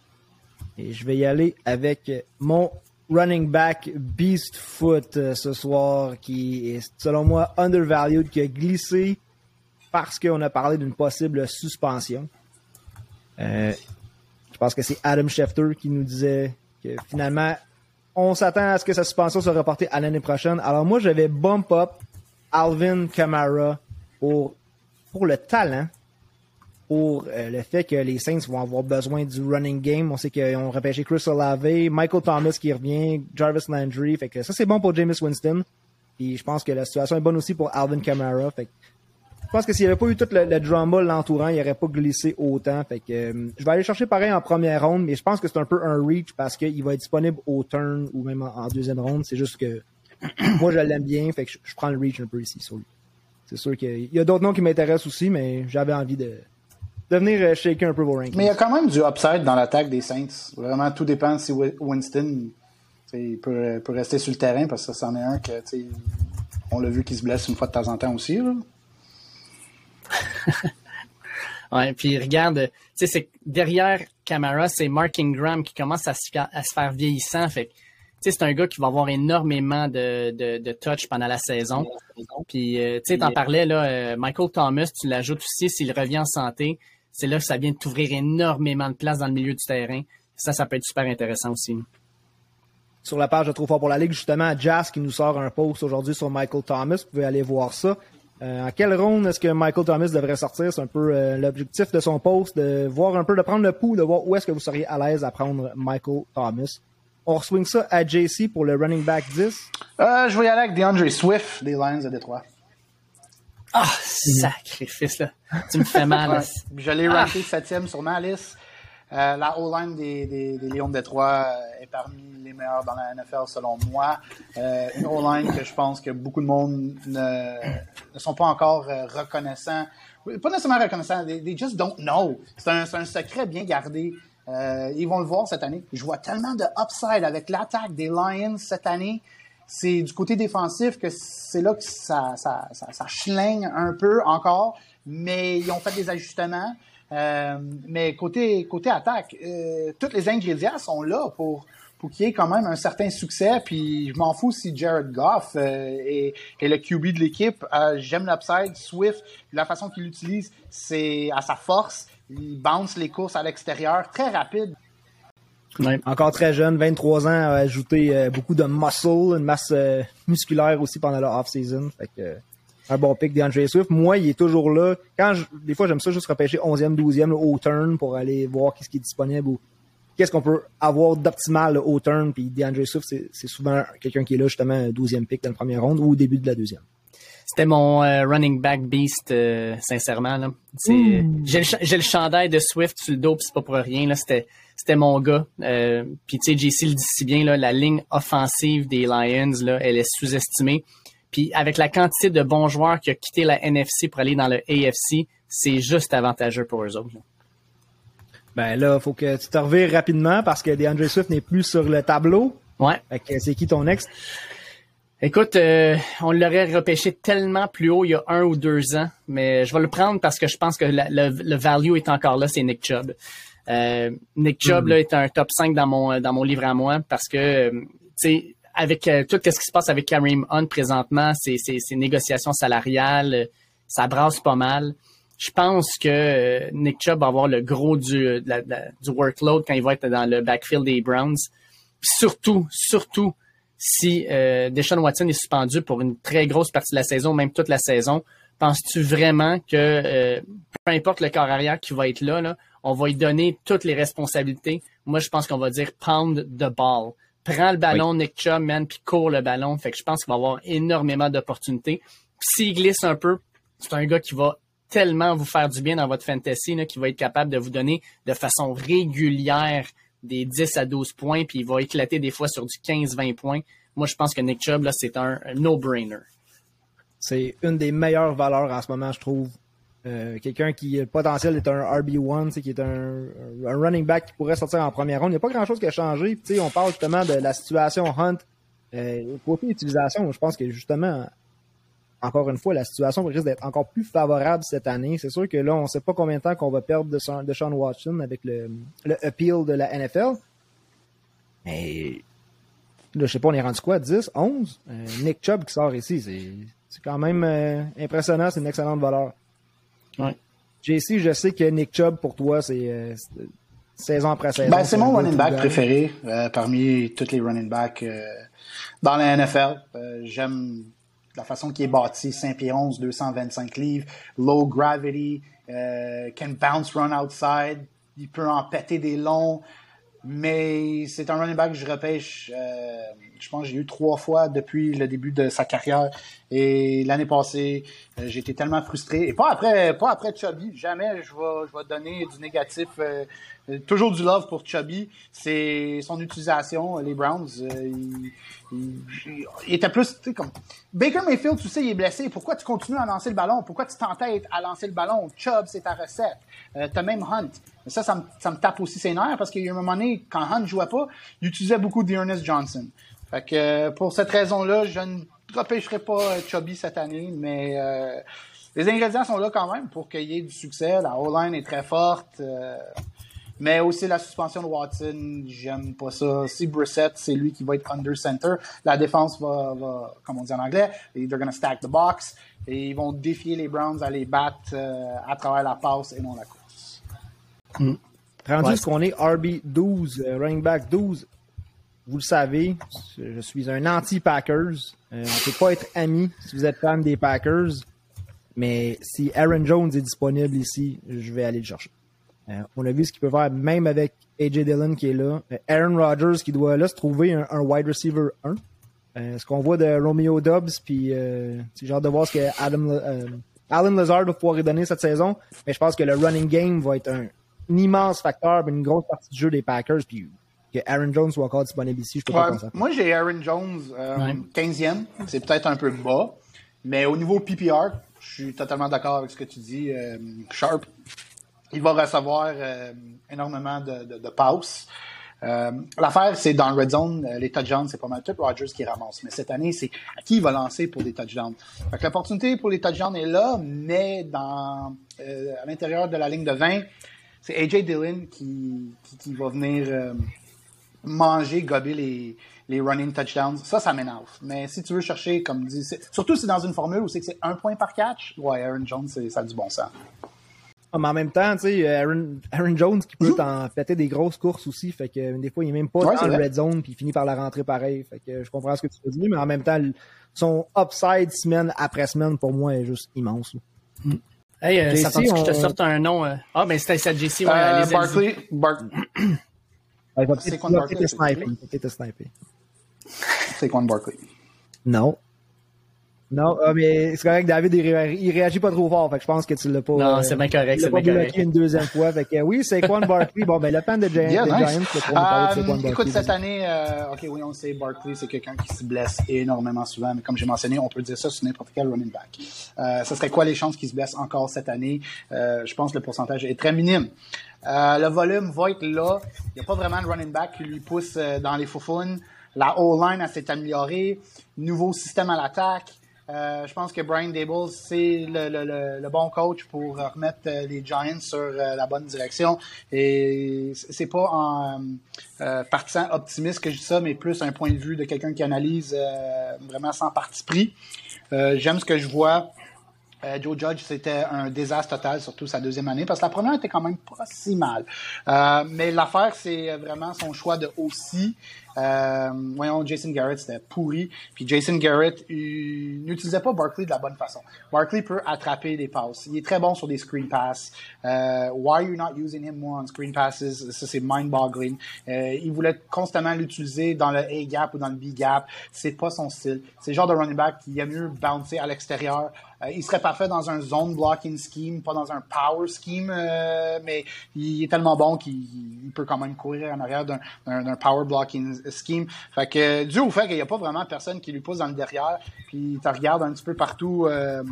Et je vais y aller avec mon running back beast foot euh, ce soir qui est selon moi undervalued, qui a glissé parce qu'on a parlé d'une possible suspension. Euh, je pense que c'est Adam Schefter qui nous disait que finalement on s'attend à ce que sa suspension soit reportée à l'année prochaine. Alors moi j'avais bump up Alvin Kamara pour, pour le talent pour euh, le fait que les Saints vont avoir besoin du running game. On sait qu'ils ont repêché Chris Olave, Michael Thomas qui revient, Jarvis Landry. Fait que ça, c'est bon pour James Winston. Puis je pense que la situation est bonne aussi pour Alvin Kamara. Fait que je pense que s'il n'y avait pas eu tout le, le drama l'entourant, il n'aurait pas glissé autant. Fait que euh, je vais aller chercher pareil en première ronde, mais je pense que c'est un peu un reach parce qu'il va être disponible au turn ou même en, deuxième ronde. C'est juste que moi je l'aime bien, fait que je, prends le reach un peu ici sur lui. C'est sûr qu'il y a d'autres noms qui m'intéressent aussi, mais j'avais envie de, de venir euh, shaker un peu vos rankings. Mais il y a quand même du upside dans l'attaque des Saints. Vraiment, tout dépend si Winston peut, peut, rester sur le terrain parce que c'en est un que on l'a vu qu'il se blesse une fois de temps en temps aussi. Là. ouais, puis regarde, tu sais, c'est derrière Camara, c'est Mark Ingram qui commence à se, à se faire vieillissant. Fait c'est un gars qui va avoir énormément de, de, de touch pendant la saison. Puis, euh, tu sais, t'en parlais, là, euh, Michael Thomas, tu l'ajoutes aussi s'il revient en santé c'est là que ça vient de t'ouvrir énormément de place dans le milieu du terrain. Ça, ça peut être super intéressant aussi. Sur la page de Trop fort pour la Ligue, justement, Jazz qui nous sort un post aujourd'hui sur Michael Thomas. Vous pouvez aller voir ça. Euh, à quelle ronde est-ce que Michael Thomas devrait sortir? C'est un peu euh, l'objectif de son post, de voir un peu, de prendre le pouls, de voir où est-ce que vous seriez à l'aise à prendre Michael Thomas. On swing ça à JC pour le running back 10. Euh, je vais y aller avec DeAndre Swift des Lions de Détroit. Ah, oh, sacrifice, là. Tu me fais mal. ouais. Je l'ai ranké septième sur ma liste. Euh, la O-line des, des, des, Lions de Détroit est parmi les meilleurs dans la NFL selon moi. Euh, une O-line que je pense que beaucoup de monde ne, ne sont pas encore euh, reconnaissants. Pas nécessairement reconnaissants, they, they just don't know. C'est un, un, secret bien gardé. Euh, ils vont le voir cette année. Je vois tellement de upside avec l'attaque des Lions cette année. C'est du côté défensif que c'est là que ça, ça, ça, ça un peu encore, mais ils ont fait des ajustements. Euh, mais côté, côté attaque, euh, tous les ingrédients sont là pour, pour qu'il y ait quand même un certain succès. Puis je m'en fous si Jared Goff euh, est, est, le QB de l'équipe. Euh, J'aime l'upside. Swift, la façon qu'il l'utilise, c'est à sa force. Il bounce les courses à l'extérieur, très rapide. Ouais. Encore très jeune, 23 ans, a ajouté euh, beaucoup de muscle, une masse euh, musculaire aussi pendant la off-season. Fait que, un bon pick d'Andre Swift. Moi, il est toujours là. Quand je, des fois, j'aime ça juste repêcher 11e, 12e au turn pour aller voir qu'est-ce qui est disponible ou qu'est-ce qu'on peut avoir d'optimal au turn. Puis DeAndre Swift, c'est souvent quelqu'un qui est là justement 12e pick dans le premier round ou au début de la deuxième. C'était mon euh, running back beast, euh, sincèrement. Là. Mmh. J'ai, le, le chandail de Swift sur le dos, c'est pas pour rien. Là. C'était, c'était mon gars. Euh, puis tu sais, JC le dit si bien, là, la ligne offensive des Lions, là, elle est sous-estimée. Puis avec la quantité de bons joueurs qui ont quitté la NFC pour aller dans le AFC, c'est juste avantageux pour eux autres. Là. Ben là, faut que tu te revires rapidement parce que DeAndre Swift n'est plus sur le tableau. Ouais. Fait que c'est qui ton ex? Écoute, euh, on l'aurait repêché tellement plus haut il y a un ou deux ans, mais je vais le prendre parce que je pense que la, le, le, value est encore là, c'est Nick Chubb. Euh, Nick Chubb mm. là, est un top 5 dans mon dans mon livre à moi parce que tu sais avec euh, tout ce qui se passe avec Kareem Hunt présentement, ces, ces, ces négociations salariales, ça brasse pas mal. Je pense que Nick Chubb va avoir le gros du, la, la, du workload quand il va être dans le backfield des Browns. surtout, surtout, si euh, Deshaun Watson est suspendu pour une très grosse partie de la saison, même toute la saison, penses-tu vraiment que euh, peu importe le corps arrière qui va être là, là, on va lui donner toutes les responsabilités? Moi, je pense qu'on va dire pound the ball. Prends le ballon, oui. Nick Chubb, man, puis court le ballon. Fait que je pense qu'il va avoir énormément d'opportunités. S'il glisse un peu, c'est un gars qui va tellement vous faire du bien dans votre fantasy, qui va être capable de vous donner de façon régulière des 10 à 12 points, puis il va éclater des fois sur du 15-20 points. Moi, je pense que Nick Chubb, là, c'est un, un no-brainer. C'est une des meilleures valeurs en ce moment, je trouve. Euh, Quelqu'un qui, le potentiel est un RB1, qui est un, un, running back qui pourrait sortir en première ronde. Il n'y a pas grand-chose qui a changé. on parle justement de la situation Hunt. Euh, côté utilisation, je pense que justement, encore une fois, la situation risque d'être encore plus favorable cette année. C'est sûr que là, on ne sait pas combien de temps qu'on va perdre de Sean Watson avec le, le appeal de la NFL. Mais là, je sais pas, on est rendu quoi? 10, 11? Euh, Nick Chubb qui sort ici, c'est quand même euh, impressionnant. C'est une excellente valeur. Ouais. JC, je sais que Nick Chubb, pour toi, c'est euh, saison après saison. Ben, c'est mon running back préféré euh, parmi tous les running backs dans la NFL. J'aime la façon qu'il est bâti, 5 pieds 11, 225 livres, low gravity, euh, can bounce run outside, il peut en péter des longs, mais c'est un running back que je repêche, euh, je pense que j'ai eu trois fois depuis le début de sa carrière. Et l'année passée, euh, été tellement frustré. Et pas après, pas après Chubby. Jamais je vais, je vais donner du négatif. Euh, toujours du love pour Chubby. C'est son utilisation. Les Browns, euh, il, était plus, tu comme Baker Mayfield, tu sais, il est blessé. Pourquoi tu continues à lancer le ballon? Pourquoi tu t'entêtes à lancer le ballon? Chubb, c'est ta recette. Euh, T'as même Hunt. Ça, ça me, tape aussi ses nerfs parce qu'il y a un moment donné, quand Hunt jouait pas, il utilisait beaucoup d'Ernest Johnson. Fait que euh, pour cette raison-là, je ne repêcherai pas Chubby cette année, mais euh, les ingrédients sont là quand même pour qu'il y ait du succès. La O-line est très forte. Euh, mais aussi la suspension de Watson, j'aime pas ça. Si Brissett, c'est lui qui va être under center, la défense va, va comme on dit en anglais, they're gonna stack the box et ils vont défier les Browns à les battre euh, à travers la passe et non la course. Mm. Rendu ouais. ce qu'on est RB 12, euh, running back 12, vous le savez, je suis un anti-Packers. Euh, on ne peut pas être amis si vous êtes fan des Packers. Mais si Aaron Jones est disponible ici, je vais aller le chercher. Euh, on a vu ce qu'il peut faire même avec AJ Dillon qui est là. Euh, Aaron Rodgers qui doit là se trouver un, wide receiver 1. Euh, ce qu'on voit de Romeo Dobbs, puis j'ai hâte de voir ce que Adam, Alan Lazard va pouvoir donner cette saison. Mais je pense que le running game va être un, un immense facteur, une grosse partie du jeu des Packers. Puis que Aaron Jones soit encore disponible ici, je peux pas penser. Moi, j'ai Aaron Jones 15e. C'est peut-être un peu bas. Mais au niveau PPR, je suis totalement d'accord avec ce que tu dis, Sharp. Il va recevoir énormément de, de, de passes. Euh, l'affaire, c'est dans le red zone, euh, les touchdowns, c'est pas mal tout Rogers qui ramasse. Mais cette année, c'est à qui il va lancer pour des touchdowns? Fait l'opportunité pour les touchdowns est là, mais dans euh, à l'intérieur de la ligne de 20, c'est AJ Dillon qui, qui, va venir manger, gober les, les running touchdowns. Ça, ça m'énerve. Mais si tu veux chercher, comme dit, surtout si c'est dans une formule où c'est que c'est un point par catch, ouais, Aaron Jones, ça a du bon sens. Ah, mais en même temps, tu sais, Aaron, Aaron, Jones qui peut t'en péter des grosses courses aussi. Fait que des fois, il est même pas dans le red zone puis il finit par la rentrer pareil. Fait que je comprends ce que tu veux dire, mais en même temps, son upside semaine après semaine pour moi est juste immense. Mm. Hey, euh, ça pense que je te sorte un nom. Euh... Ah, ben c'était ça, JC. Ouais, euh, Barkley. Bar... c'est quoi Barkley? C'est quoi Barkley? Non. Non, mais c'est correct, David, il, réagit pas trop fort. Fait que je pense que tu l'as pas. Non, c'est bien correct, c'est bien correct. une deuxième fois. Fait que oui, c'est Quan Barkley. Bon, ben, le pan de Giants, yeah, nice. Giants, c'est um, Écoute, cette année, euh, OK, oui, on sait, Barkley, c'est quelqu'un qui se blesse énormément souvent. Mais comme j'ai mentionné, on peut dire ça sur n'importe quel running back. Euh, ce serait quoi les chances qu'il se blesse encore cette année? Euh, je pense que le pourcentage est très minime. Euh, le volume va être là. Il n'y a pas vraiment de running back qui lui pousse euh, dans les foufounes. La O-line, s'est améliorée. Nouveau système à l'attaque. Euh, je pense que Brian Dable, c'est le, bon coach pour remettre les Giants sur la bonne direction. Et c'est pas en euh, partisan optimiste que je dis ça, mais plus un point de vue de quelqu'un qui analyse vraiment sans parti pris. J'aime ce que je vois. Joe Judge, c'était un désastre total, surtout sa deuxième année, parce que la première était quand même pas si mal. mais l'affaire, c'est vraiment son choix de aussi. Euh, voyons, Jason Garrett, c'était pourri. Puis Jason Garrett n'utilisait pas Barkley de la bonne façon. Barkley peut attraper des passes. Il est très bon sur des screen passes. Euh, why are you not using him more on screen passes? Ça, c'est mind-boggling. Euh, il voulait constamment l'utiliser dans le A-gap ou dans le B-gap. C'est pas son style. C'est le genre de running back qui aime mieux bouncer à l'extérieur. Euh, il serait parfait dans un zone blocking scheme, pas dans un power scheme, euh, mais il est tellement bon qu'il peut quand même courir en arrière d'un power blocking scheme. Fait que dû au fait qu'il n'y a pas vraiment personne qui lui pousse dans le derrière, puis tu regardes un petit peu partout euh,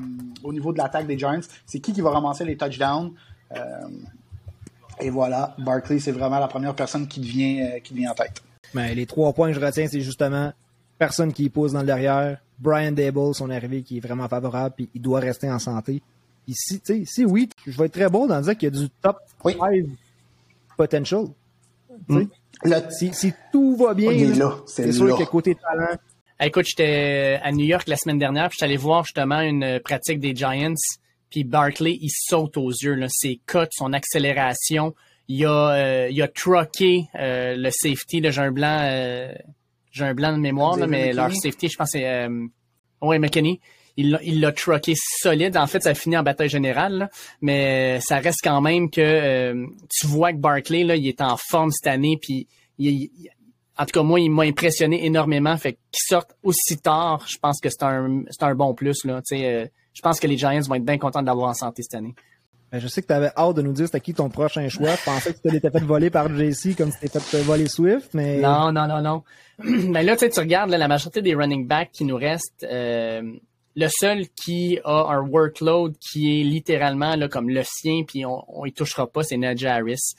au niveau de l'attaque des Giants, c'est qui qui va ramasser les touchdowns? Euh, et voilà, Barkley, c'est vraiment la première personne qui devient, euh, qui vient en tête. Mais les trois points que je retiens, c'est justement personne qui pousse dans le derrière. Brian Dable, son arrivée qui est vraiment favorable, puis il doit rester en santé. Puis si, si oui, je vais être très bon dans dire qu'il y a du top 5 potential. Mm. Si, tout va bien, c'est sûr que côté talent. Écoute, j'étais à New York la semaine dernière, puis j'étais allé voir justement une pratique des Giants, puis Barkley, il saute aux yeux. Là. Ses cuts, son accélération. Il a, euh, il a trucké euh, le safety. J'ai un blanc, euh, j'ai un blanc de mémoire, mais leur safety, je pense, c'est euh, ouais, McKinney il l'a trucké solide. En fait, ça a fini en bataille générale, mais ça reste quand même que euh, tu vois que Barkley là, il est en forme cette année, puis en tout cas moi, il m'a impressionné énormément. Fait qu'il sorte aussi tard, je pense que c'est un c'est un bon plus là. Euh, je pense que les Giants vont être bien contents d'avoir en santé cette année. Ben, je sais que tu avais hâte de nous dire c'était qui ton prochain choix. Je pensais que tu t'étais fait voler par JC comme si t'étais fait voler Swift, mais. Non, non, non, non. ben là, tu regardes la majorité des running backs qui nous restent. Euh, le seul qui a un workload qui est littéralement là, comme le sien, puis on, y touchera pas, c'est Najee Harris.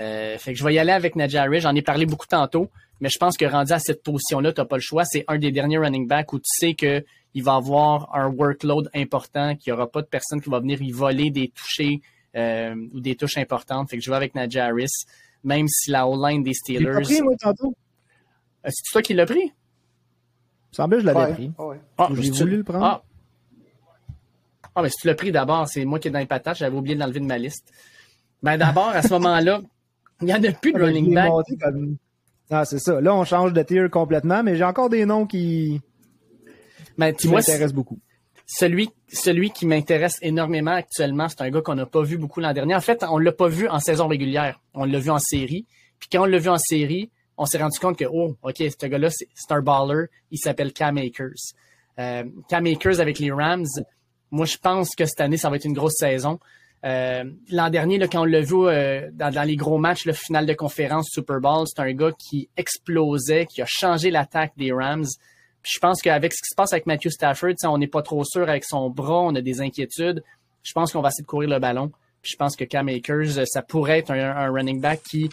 Euh, fait que je vais y aller avec Najee Harris. J'en ai parlé beaucoup tantôt, mais je pense que rendu à cette position-là, tu n'as pas le choix. C'est un des derniers running backs où tu sais que il va avoir un workload important, qu'il n'y aura pas de personne qui va venir y voler des touchés euh, ou des touches importantes. Fait que je vais avec Najee Harris, même si la O-line des Steelers. Pris, moi, tantôt. Euh, c'est toi qui l'as pris? semblait que je l'avais pris. Ah, J'ai voulu le prendre. Ah. ah, mais si tu l'as pris d'abord, c'est moi qui est dans les patates, j'avais oublié de l'enlever de ma liste. Ben d'abord, à ce moment-là, il n'y en a plus de ah, ben, running back. Ah, c'est ça. Là, on change de tier complètement, mais j'ai encore des noms qui, ben, qui m'intéressent beaucoup. Celui, celui qui m'intéresse énormément actuellement, c'est un gars qu'on n'a pas vu beaucoup l'an dernier. En fait, on l'a pas vu en saison régulière. On l'a vu en série. Puis quand on l'a vu en série, on s'est rendu compte que, oh, OK, ce gars-là, c'est un baller. Il s'appelle Cam Akers. Euh, Cam Akers avec les Rams, moi, je pense que cette année, ça va être une grosse saison. Euh, l'an dernier, là, quand on l'a vu euh, dans, les gros matchs, le final de conférence Super Bowl, c'est un gars qui explosait, qui a changé l'attaque des Rams. Puis je pense qu'avec ce qui se passe avec Matthew Stafford, on n'est pas trop sûr avec son bras, on a des inquiétudes. Je pense qu'on va essayer de courir le ballon. Puis je pense que Cam Akers, ça pourrait être un, running back qui...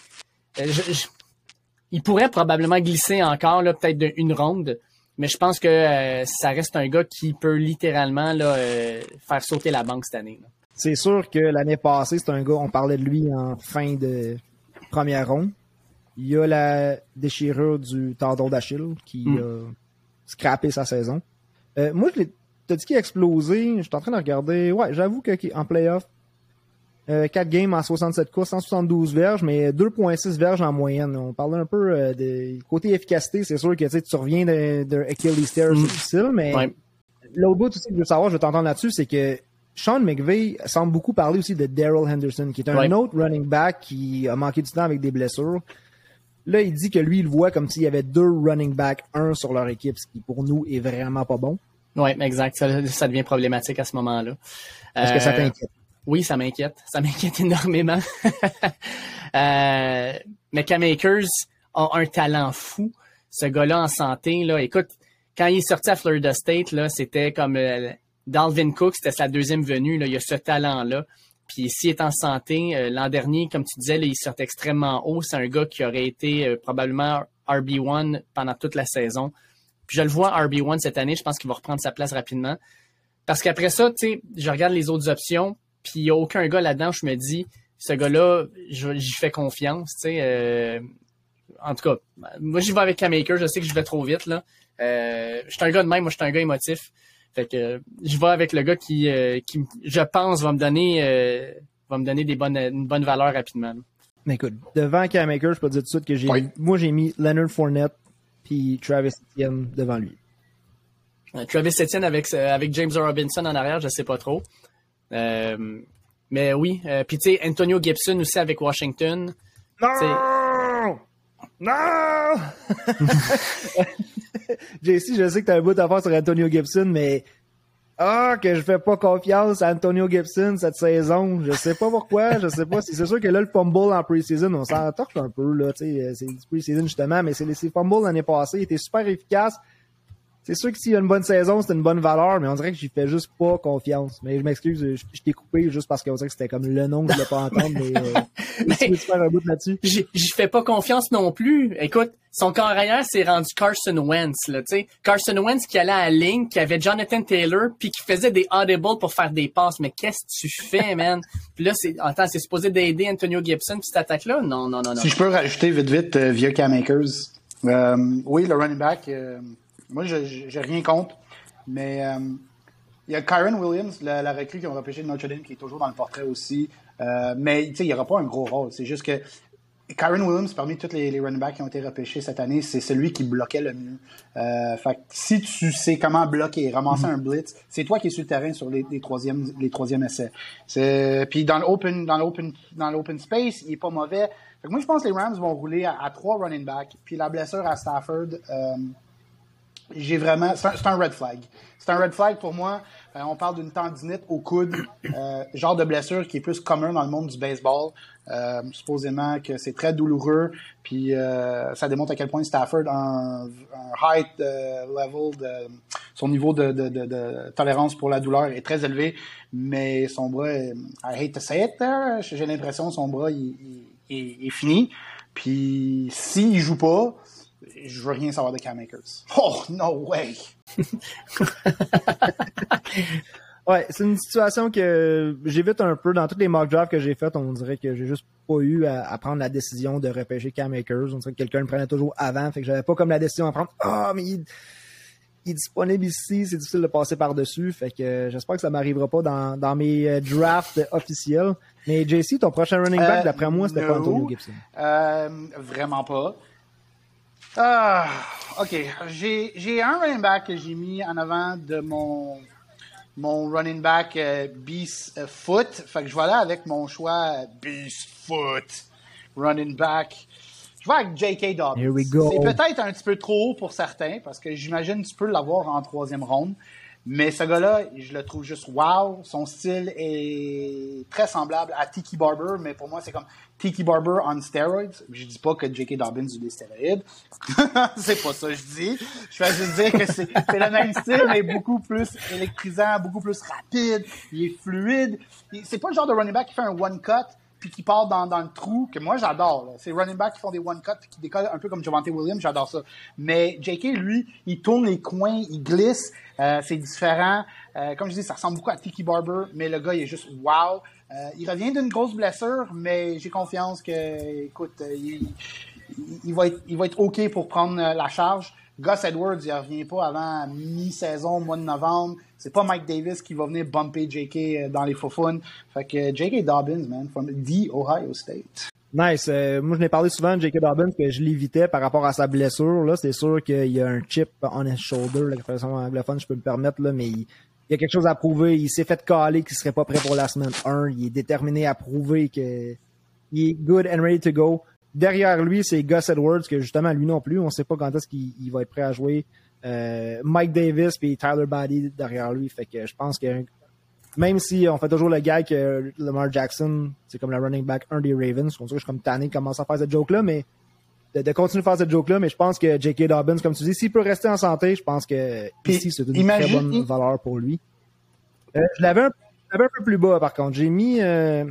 il pourrait probablement glisser encore, peut-être d'une ronde. Mais je pense que ça reste un gars qui peut littéralement là, faire sauter la banque cette année. C'est sûr que l'année passée, c'est un gars, on parlait de lui en fin de première ronde. Il y a la déchirure du tendon d'Achille qui hmm. a scrappé sa saison. Euh, moi, je t'as dit qu'il a explosé. Je suis en train de regarder. Ouais, j'avoue qu'en playoff, euh, 4 games en 67 courses, 172 verges, mais 2.6 verges en moyenne. On parle un peu euh, de côté efficacité. C'est sûr que tu reviens de, Achilles c'est hmm. difficile, mais l'autre bout aussi que je veux savoir, je veux t'entendre là-dessus, c'est que Sean McVay semble beaucoup parler aussi de Daryl Henderson, qui est un autre running back qui a manqué du temps avec des blessures. Là, il dit que lui, il voit comme s'il y avait deux running backs, un sur leur équipe, ce qui pour nous est vraiment pas bon. Oui, exact. Ça, devient problématique à ce moment-là. Est-ce que ça euh, t'inquiète? Oui, ça m'inquiète. Ça m'inquiète énormément. euh, mais Cam Akers a un talent fou. Ce gars-là en santé, là, écoute, quand il est sorti à Florida State, là, c'était comme euh, Dalvin Cook, c'était sa deuxième venue. Là, il a ce talent-là. Puis s'il est en santé, euh, l'an dernier, comme tu disais, il sort extrêmement haut. C'est un gars qui aurait été euh, probablement RB1 pendant toute la saison. Puis je le vois RB1 cette année, je pense qu'il va reprendre sa place rapidement. Parce qu'après ça, tu sais, je regarde les autres options, puis il n'y a aucun gars là-dedans je me dis, ce gars-là, j'y fais confiance, tu sais. Euh, en tout cas, moi j'y vais avec K-Maker, je sais que je vais trop vite, là. je suis un gars de même, moi je suis un gars émotif. Fait que je vais avec le gars qui, euh, qui je pense, va me donner euh, va me donner des bonnes, une bonne valeur rapidement. Mais écoute, devant Cam Maker, je peux te dire tout de suite que j'ai moi j'ai mis Leonard Fournette puis Travis Etienne devant lui. Euh, Travis Etienne avec, avec James Robinson en arrière, je sais pas trop. mais oui. puis tu sais, Antonio Gibson aussi avec Washington. Non! Non! JC, je sais que tu as un bout à faire sur Antonio Gibson, mais ah, que je fais pas confiance à Antonio Gibson cette saison. Je sais pas pourquoi, je sais pas. C'est sûr que là, le fumble en pre-season, on s'en torche un peu, là, sais, c'est du pre-season justement, mais c'est les fumbles l'année passée, il était super efficace. C'est sûr que s'il y a une bonne saison, c'est une bonne valeur, mais on dirait que j'y fais juste pas confiance. Mais je m'excuse, je, t'ai coupé juste parce qu'on dirait que c'était comme le nom que je voulais pas entendre, mais, euh, tu veux faire un bout là-dessus? J'y fais pas confiance non plus. Écoute, son corps arrière s'est rendu Carson Wentz, là, tu sais. Carson Wentz qui allait à la ligne, qui avait Jonathan Taylor, puis qui faisait des audibles pour faire des passes. Mais qu'est-ce que tu fais, man? puis là, c'est, attends, c'est supposé d'aider Antonio Gibson, cette attaque-là? Non, non, non, non. Si je peux rajouter vite, vite, euh, via Cam Akers. Euh, oui, le running back, euh, moi, j'ai rien contre, mais euh, il y a Kyron Williams, la, la recrue qui ont repêché de Notre Dame, qui est toujours dans le portrait aussi. Euh, mais il n'y aura pas un gros rôle. C'est juste que Kyron Williams, parmi tous les, les running backs qui ont été repêchés cette année, c'est celui qui bloquait le mieux. Euh, fait si tu sais comment bloquer, ramasser mm-hmm. un blitz, c'est toi qui es sur le terrain sur les, les troisièmes les troisièmes essais. Puis dans l'open dans l'open dans l'open space, il est pas mauvais. Fait moi je pense que les Rams vont rouler à, trois running backs. Puis la blessure à Stafford. Euh, j'ai vraiment. C'est un, red flag. C'est un red flag pour moi. Euh, on parle d'une tendinite au coude, euh, genre de blessure qui est plus commun dans le monde du baseball. Euh, supposément que c'est très douloureux, puis ça démontre à quel point Stafford a un, un height level, de, son niveau de, de, de, tolérance pour la douleur est très élevé, mais son bras, I hate to say it j'ai l'impression son bras il, est fini. Puis s'il joue pas, je veux rien savoir de Cam Akers. Oh, no way! ouais, c'est une situation que j'évite un peu. Dans tous les mock drafts que j'ai fait, on dirait que j'ai juste pas eu à, prendre la décision de repêcher Cam Akers. On dirait que quelqu'un le prenait toujours avant, fait que j'avais pas comme la décision à prendre. Ah, mais il, est disponible ici, c'est difficile de passer par-dessus. Fait que j'espère que ça m'arrivera pas dans, dans mes euh, drafts officiels. Mais JC, ton prochain running back, euh, d'après moi, c'était pas Antonio Gibson. Euh, vraiment pas. Ah, OK. J'ai un running back que j'ai mis en avant de mon, mon running back euh, Beast euh, Foot. Fait que je vais aller avec mon choix Beast Foot running back. Je vais avec J.K. Dobbins. C'est peut-être un petit peu trop haut pour certains parce que j'imagine que tu peux l'avoir en troisième ronde. Mais ce gars-là, je le trouve juste wow. Son style est très semblable à Tiki Barber, mais pour moi, c'est comme Tiki Barber on steroids. Je dis pas que J.K. Dobbins a des stéroïdes. c'est pas ça que je dis. Je vais juste dire que c'est le même style, mais beaucoup plus électrisant, beaucoup plus rapide. Il est fluide. C'est pas le genre de running back qui fait un one cut puis qui part dans, le trou, que moi j'adore. C'est running back qui font des one cut qui décollent un peu comme Javante Williams, j'adore ça. Mais J.K. lui, il tourne les coins, il glisse, euh, c'est différent. Euh, comme je dis, ça ressemble beaucoup à Tiki Barber, mais le gars il est juste wow. Euh, il revient d'une grosse blessure, mais j'ai confiance que, écoute, il, va être, il va être OK pour prendre la charge. Gus Edwards, il revient pas avant mi-saison, mois de novembre. C'est pas Mike Davis qui va venir bumper JK euh, dans les faux Fait que JK Dobbins, man, from the Ohio State. Nice. Euh, moi, je n'ai parlé souvent de J.K. Dobbins que je l'évitais par rapport à sa blessure. Là, c'est sûr qu'il y a un chip on his shoulder, la façon anglophone, je peux me permettre, là, mais il, y a quelque chose à prouver. Il s'est fait caler qu'il serait pas prêt pour la semaine 1. Il est déterminé à prouver que il est good and ready to go. Derrière lui, c'est Gus Edwards, que justement, lui non plus, on sait pas quand est-ce qu'il va être prêt à jouer. Euh, Mike Davis puis Tyler Body derrière lui. Fait que je pense que même si on fait toujours le gars que Lamar Jackson, c'est comme le running back un des Ravens, je suis comme tanné de commencer à faire cette joke-là, mais de, continuer à faire cette joke-là, mais je pense que J.K. Dobbins, comme tu dis, s'il peut rester en santé, je pense que ici, c'est une très bonne valeur pour lui. Euh, je l'avais un, un, peu plus bas, par contre. J'ai mis... Euh,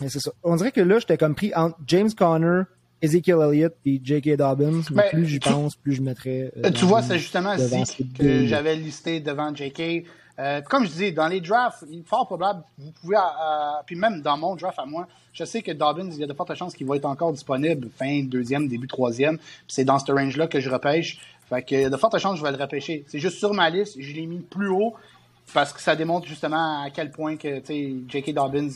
mais c'est ça. On dirait que là, j'étais comme pris entre James Conner, Ezekiel Elliott et J.K. Dobbins. Mais ben, plus j'y pense, plus je mettrais. Euh, tu vois, c'est justement Zeke que j'avais listé devant J.K. Euh, comme je dis, dans les drafts, il est fort probable, vous pouvez, euh, puis même dans mon draft à moi, je sais que Dobbins, il y a de fortes chances qu'il va être encore disponible fin deuxième, début troisième. c'est dans ce range-là que je repêche. Fait que, il y a de fortes chances que je vais le repêcher. C'est juste sur ma liste, je l'ai mis plus haut parce que ça démontre justement à quel point que J.K. Dobbins,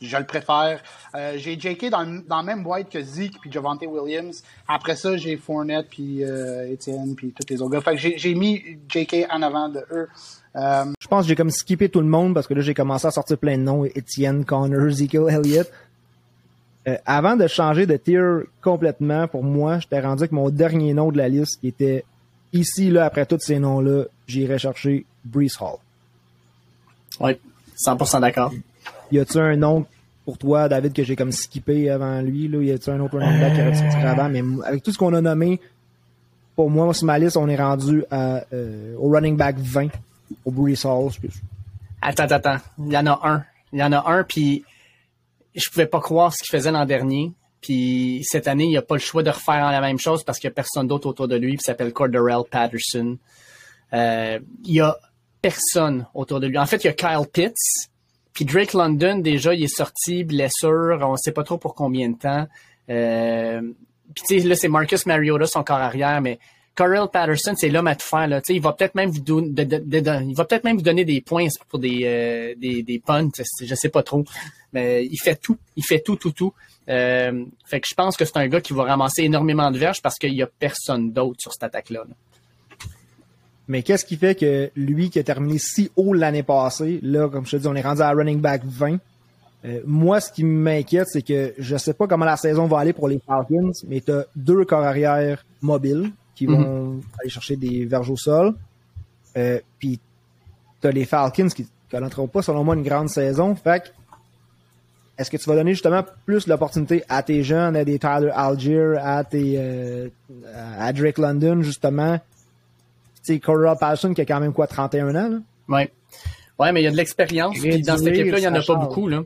je, le préfère. Euh, j'ai J.K. Dans, dans la même boîte que Zeke puis Javante Williams. Après ça, j'ai Fournette puis euh, Etienne puis tous les autres gars. Fait que j'ai mis J.K. en avant de eux. Euh, je pense que j'ai comme skippé tout le monde parce que là, j'ai commencé à sortir plein de noms. Etienne, Connor, Ezekiel Elliott. Avant de changer de tier complètement, pour moi, j'étais rendu avec mon dernier nom de la liste était ici, là, après tous ces noms-là, j'irais chercher Brees Hall. Oui, 100% d'accord. Y a-tu un nom pour toi, David, que j'ai comme skippé avant lui? Là? Y a-tu un autre running back qui aurait sorti avant? Mais avec tout ce qu'on a nommé, pour moi, sur ma liste, on est rendu à, euh, au running back 20, au Brees Hall. Attends, attends, attends. Il y en a un. Il y en a un, puis je pouvais pas croire ce qu'il faisait l'an dernier. Puis cette année, il a pas le choix de refaire la même chose parce qu'il n'y a personne d'autre autour de lui. Il s'appelle Cordarrelle Patterson. Euh, il y a personne autour de lui. En fait, il y a Kyle Pitts, puis Drake London, déjà, il est sorti, blessure, on ne sait pas trop pour combien de temps. Euh, puis là, c'est Marcus Mariota, son corps arrière, mais Correll Patterson, c'est l'homme à tout faire. Là. il va peut-être même vous donner, des points pour des, euh, punts, je sais pas trop. Mais il fait tout, il fait tout, tout, tout. Euh, fait que je pense que c'est un gars qui va ramasser énormément de verges parce qu'il y a personne d'autre sur cette attaque-là. là mais qu'est-ce qui fait que lui qui a terminé si haut l'année passée, là, comme je te dis, on est rendu à running back 20. Euh, moi, ce qui m'inquiète, c'est que je sais pas comment la saison va aller pour les Falcons, mais tu as deux corps arrière mobiles qui vont mhm. aller chercher des verges au sol. Euh, Puis tu as les Falcons qui connaîtront pas, selon moi, une grande saison. Fait est-ce que tu vas donner justement plus l'opportunité à tes jeunes, à des Tyler Algier, à tes euh, à Drake London, justement, c'est Cordell Patterson qui a quand même quoi, 31 ans, là? Ouais. Ouais, mais il y a de l'expérience. Dans cette équipe-là, il n'y en a pas beaucoup, là.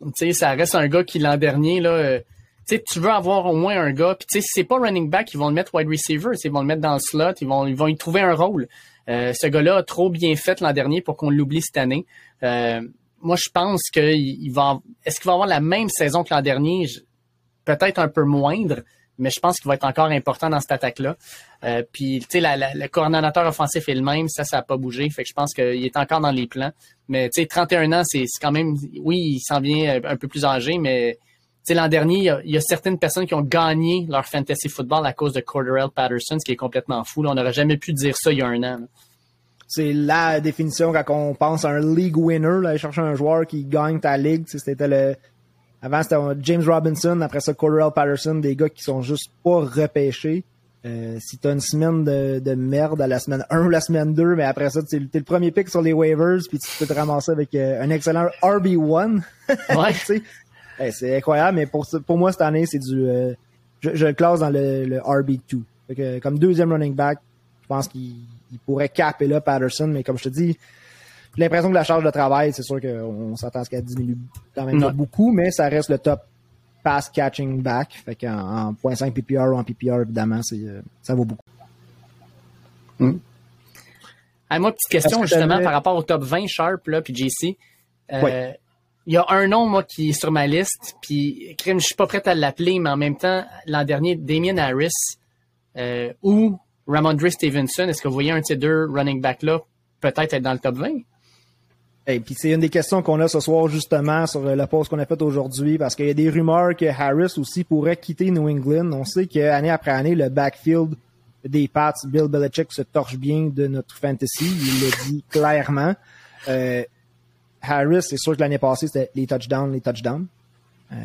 Tu sais, ça reste un gars qui, l'an dernier, là, euh, tu sais, veux avoir au moins un gars. Puis tu sais, si c'est pas running back, ils vont le mettre wide receiver. Ils vont le mettre dans le slot. Ils vont, ils vont y trouver un rôle. Euh, ce gars-là a trop bien fait l'an dernier pour qu'on l'oublie cette année. Euh, moi, je pense qu'il il va. Est-ce qu'il va avoir la même saison que l'an dernier? Peut-être un peu moindre, mais je pense qu'il va être encore important dans cette attaque-là. Euh, puis, tu sais, le coordonnateur offensif est le même, ça, ça n'a pas bougé. Fait que je pense qu'il est encore dans les plans. Mais, tu sais, 31 ans, c'est quand même, oui, il s'en vient un peu plus âgé, mais, tu sais, l'an dernier, il y, a, certaines personnes qui ont gagné leur fantasy football à cause de Corderell Patterson, ce qui est complètement fou. on n'aurait jamais pu dire ça il y a un an. C'est la définition quand on pense à un league winner, là, chercher un joueur qui gagne ta ligue. C'était le, avant, c'était James Robinson. Après ça, Cordell Patterson, des gars qui sont juste pas repêchés. Euh, si t'as une semaine de, de, merde à la semaine 1 ou la semaine 2, mais après ça, t'es le premier pick sur les waivers, puis tu peux te ramasser avec euh, un excellent RB1. Ouais. c'est incroyable, mais pour, pour moi, cette année, c'est du... Euh, je, je, le classe dans le, le RB2. que, comme deuxième running back, je pense qu'il pourrait caper là Patterson, mais comme je te dis, l'impression que la charge de travail, c'est sûr qu'on s'attend à ce qu'elle diminue quand même beaucoup, mais ça reste le top pass catching back. Fait qu'en en 0.5 PPR ou en PPR, évidemment, c'est, euh, ça vaut beaucoup. Mm. moi, petite question justement par rapport au top 20 Sharp, là, puis JC. Euh, il y a un nom, moi, qui est sur ma liste, puis je suis pas prêt à l'appeler, mais en même temps, l'an dernier, Damien Harris euh, ou Ramondre Stevenson, est-ce que vous voyez un de ces deux running back-là peut-être être dans le top 20? Et puis c'est une des questions qu'on a ce soir justement sur la pause qu'on a faite aujourd'hui parce qu'il y a des rumeurs que Harris aussi pourrait quitter New England. On sait qu'année après année, le backfield des Pats, Bill Belichick se torche bien de notre fantasy. Il le dit clairement. Euh, Harris, c'est sûr que l'année passée, c'était les touchdowns, les touchdowns. Euh,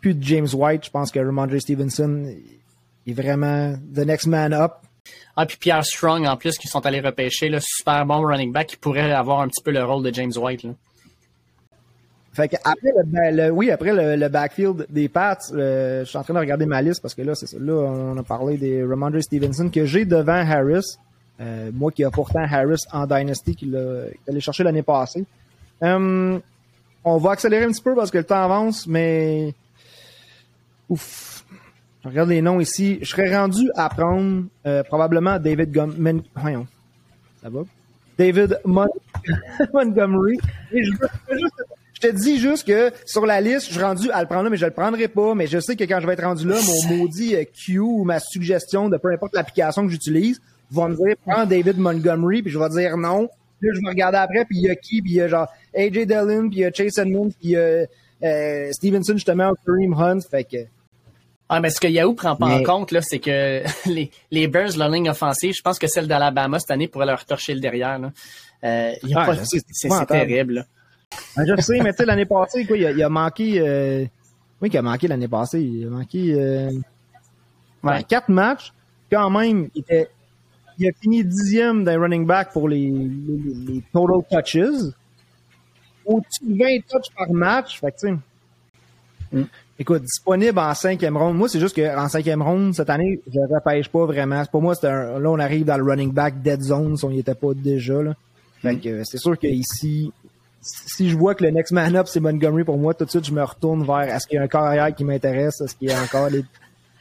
plus de James White, je pense que Ramondre Stevenson est vraiment the next man up. Ah, puis Pierre Strong, en plus, qui sont allés repêcher, le super bon running back, qui pourrait avoir un petit peu le rôle de James White. Là. Fait que après le, oui, après le, backfield des Pats, euh, je suis en train de regarder ma liste parce que là, c'est ça. Là, on a parlé des Ramondre Stevenson que j'ai devant Harris. Euh, moi qui a pourtant Harris en Dynasty qui allé chercher l'année passée. Euh, on va accélérer un petit peu parce que le temps avance, mais ouf, je regarde les noms ici. Je serais rendu à prendre euh, probablement David Voyons. Ça va? David Montgomery. je, te dis juste que sur la liste, je suis rendu à le prendre là, mais je le prendrai pas. Mais je sais que quand je vais être rendu là, mon maudit euh, Q ou ma suggestion de peu importe l'application que j'utilise va me dire prends David Montgomery, puis je vais dire non. Puis là, je vais regarder après, puis il y a qui, puis il y a genre AJ Dillon, puis il y a Chase Edmonds, puis il y a euh, Stevenson justement, Kareem Hunt. Fait que ah, mais ce que Yahoo prend pas en compte, là, c'est que les, les Bears, leur ligne offensive, je pense que celle d'Alabama cette année pourrait leur torcher le derrière. Là. Euh, ah, c'est terrible. Ben, je sais, mais tu sais, l'année passée, quoi, il a, a manqué. Euh, oui, qui a manqué l'année passée. Il a manqué euh, ouais. quatre matchs. Quand même, il, était, il a fini dixième d'un running back pour les, les, les total touches. Au-dessus de 20 touches par match. Fait que, tu sais. Mm. Écoute, disponible en cinquième ronde. Moi, c'est juste qu'en cinquième ronde, cette année, je ne repêche pas vraiment. Pour moi, c'est un, là, on arrive dans le running back dead zone si on n'y était pas déjà. Là. Fait mm. que c'est sûr qu'ici, si je vois que le next man up, c'est Montgomery pour moi, tout de suite, je me retourne vers est-ce qu'il y a un carrière qui m'intéresse, est-ce qu'il y a encore les,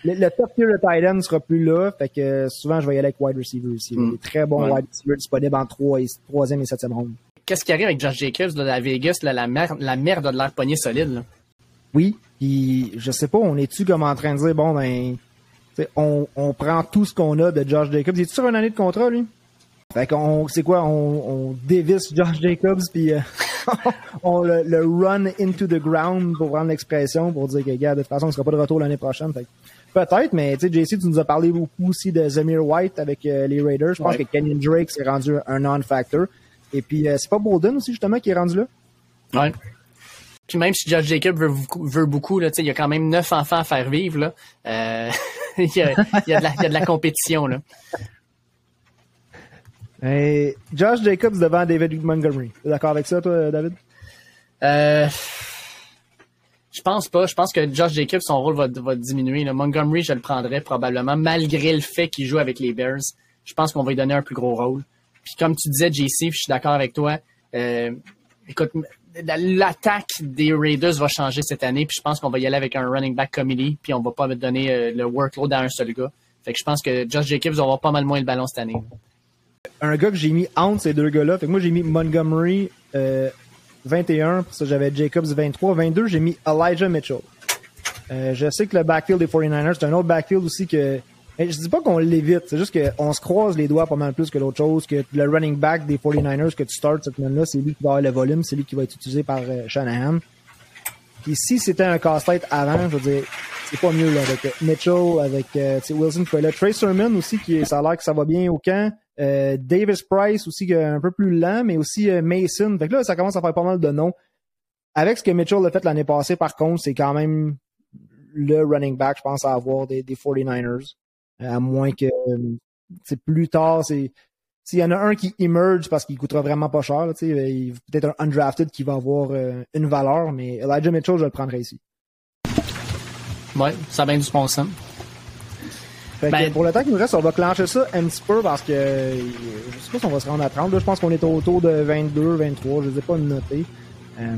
le, top tier de tight end ne sera plus là. Fait que souvent, je vais y aller avec wide receiver aussi. Mm. Des très bons wide receivers disponibles en 3 et, 3e et 7e ronde. Qu'est-ce qui arrive avec Josh Jacobs de la Vegas? la, merde, la merde de l'air poignet solide. Là? Oui, puis je sais pas, on est-tu comme en train de dire bon ben on, on prend tout ce qu'on a de Josh Jacobs. Il est sur une année de contrat, lui? Fait qu'on c'est quoi, on, on dévisse Josh Jacobs puis euh, on le, run into the ground pour prendre l'expression pour dire que gars, de toute façon, on sera pas de retour l'année prochaine. Fait peut-être, mais tu sais, JC, tu nous as parlé beaucoup aussi de Zamir White avec euh, les Raiders. Je pense que Kenyon Drake s'est rendu un non-factor. Et puis euh, c'est pas Bolden aussi justement qui est rendu là? Ouais. Puis même si Josh Jacob veut, veut beaucoup, là, il y a quand même neuf enfants à faire vivre. Là. Euh, il, y a, il, y a de la, il y a de la compétition. Là. Et Josh Jacobs devant David Montgomery. D'accord avec ça, toi, David? Euh, je pense pas. Je pense que Josh Jacobs, son rôle va, va diminuer. Là. Montgomery, je le prendrais probablement, malgré le fait qu'il joue avec les Bears. Je pense qu'on va lui donner un plus gros rôle. Puis comme tu disais, JC, je suis d'accord avec toi. Euh, écoute, l'attaque des Raiders va changer cette année, puis je pense qu'on va y aller avec un running back committee, puis on va pas donner euh, le workload à un seul gars. Fait que je pense que Josh Jacobs va avoir pas mal moins le ballon cette année. Un gars que j'ai mis entre ces deux gars-là, fait que moi j'ai mis Montgomery 21, euh, puis ça j'avais Jacobs 23, 22, j'ai mis Elijah Mitchell. Euh, je sais que le backfield des 49ers, c'est un autre backfield aussi que je dis pas qu'on l'évite, c'est juste qu'on se croise les doigts pas mal plus que l'autre chose, que le running back des 49ers que tu starts cette semaine-là, c'est lui qui va avoir le volume, c'est lui qui va être utilisé par euh, Shanahan. Puis si c'était un casse-tête avant, je veux dire, c'est pas mieux là, avec Mitchell, avec euh, Wilson là. Trey Sermon aussi, qui ça a l'air que ça va bien au camp. Euh, Davis Price aussi, qui est un peu plus lent, mais aussi Mason. Fait que là, ça commence à faire pas mal de noms. Avec ce que Mitchell a fait l'année passée, par contre, c'est quand même le running back, je pense, à avoir des, des 49ers. À moins que c'est plus tard, c'est s'il y en a un qui emerge parce qu'il coûtera vraiment pas cher, peut-être un undrafted qui va avoir euh, une valeur, mais Elijah Mitchell, je le prendrais ici. Ouais, ça a bien du bon sens. Ben, pour le temps qu'il nous reste, on va clencher ça un petit peu parce que je sais pas si on va se rendre à 30. je pense qu'on est autour de 22, 23. Je ne sais pas noter. Euh,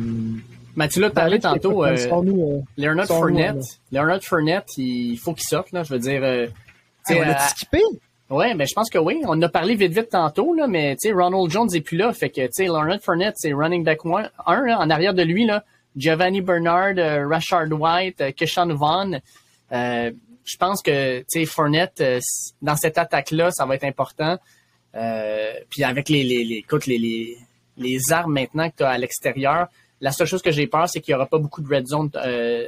ben, tu l'as parlé tantôt. Euh, euh, Leonard Fournette. Leonard Fournette, il faut qu'il sorte. Là, je veux dire. Euh, on l'a skippé? Ouais, ben je pense que oui. On en a parlé vite vite tantôt, là, mais Ronald Jones est plus là. Fait que tu sais, Leonard Fournette, c'est running back one, un, en arrière de lui, là, Giovanni Bernard, Rashard White, Keshawn Vaughn. Euh, je pense que tu sais Fournette euh, dans cette attaque là, ça va être important. Euh, puis avec les les les, écoute, les, les, les armes maintenant que tu as à l'extérieur, la seule chose que j'ai peur, c'est qu'il n'y aura pas beaucoup de red zone euh,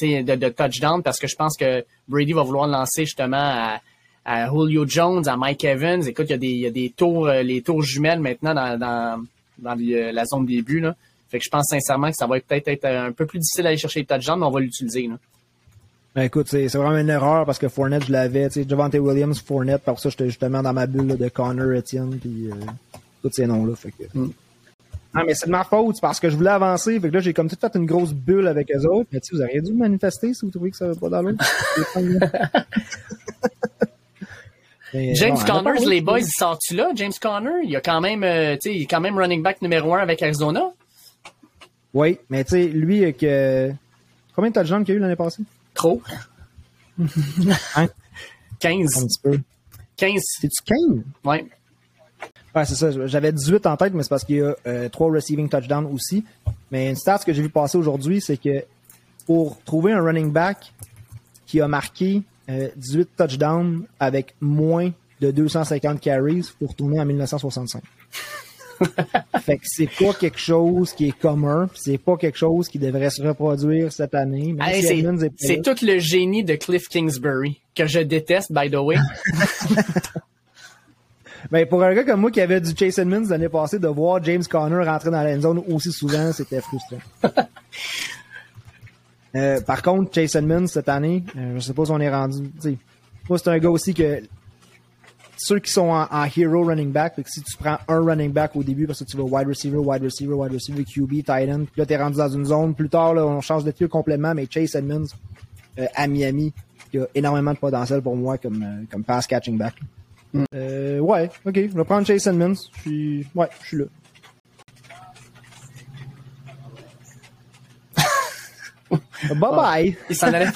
de, de touchdown parce que je pense que Brady va vouloir lancer justement à, à Julio Jones, à Mike Evans. Écoute, il y a des, il y a des tours, euh, les tours jumelles maintenant dans, dans, dans la zone début. Là. Fait que je pense sincèrement que ça va peut-être être un peu plus difficile d'aller chercher les touchdowns, mais on va l'utiliser. Ben écoute, c'est vraiment une erreur parce que Fournette, je l'avais, tu sais, Javante Williams, Fournette, par ça, j'étais justement dans ma bulle de Connor, Etienne, puis euh, tous ces noms-là. Fait que... Mm. Non, mais c'est de ma faute, parce que je voulais avancer, fait que là, j'ai comme tout fait une grosse bulle avec eux autres. Mais tu vous auriez dû manifester si vous trouvez que ça va pas dans l'autre. James Connors, les boys, ils sortent-tu là? James Connor, il a quand même, euh, tu sais, il est quand même running back numéro un avec Arizona. Oui, mais tu sais, lui, que... combien de touchdowns qu'il a eu l'année passée? Trop. hein? 15. Un petit peu. 15. C'est-tu 15? Ouais. Ouais, c'est ça. J'avais 18 en tête, mais c'est parce qu'il y a euh, 3 receiving touchdowns aussi. Mais une stat que j'ai vu passer aujourd'hui, c'est que pour trouver un running back qui a marqué euh, 18 touchdowns avec moins de 250 carries, il faut retourner en 1965. fait que c'est pas quelque chose qui est commun, c'est pas quelque chose qui devrait se reproduire cette année. c'est tout le génie de Cliff Kingsbury que je déteste, by the way. Ben, pour un gars comme moi qui avait du Chase Edmonds l'année passée, de voir James Conner rentrer dans la zone aussi souvent, c'était frustrant. euh, par contre, Chase Edmonds cette année, euh, je sais pas si on est rendu. Moi, c'est un gars aussi que ceux qui sont en, hero running back, que si tu prends un running back au début parce que tu vas wide receiver, wide receiver, wide receiver, QB, tight end, puis là t'es rendu dans une zone. Plus tard, là, on change de tir complètement, mais Chase Edmonds euh, à Miami, qui a énormément de potentiel pour moi comme, euh, comme pass catching back. Mm. Euh, ouais, ok, je vais prendre Chase Edmonds. Je suis, ouais, je suis là. bye bye. Il s'en allait,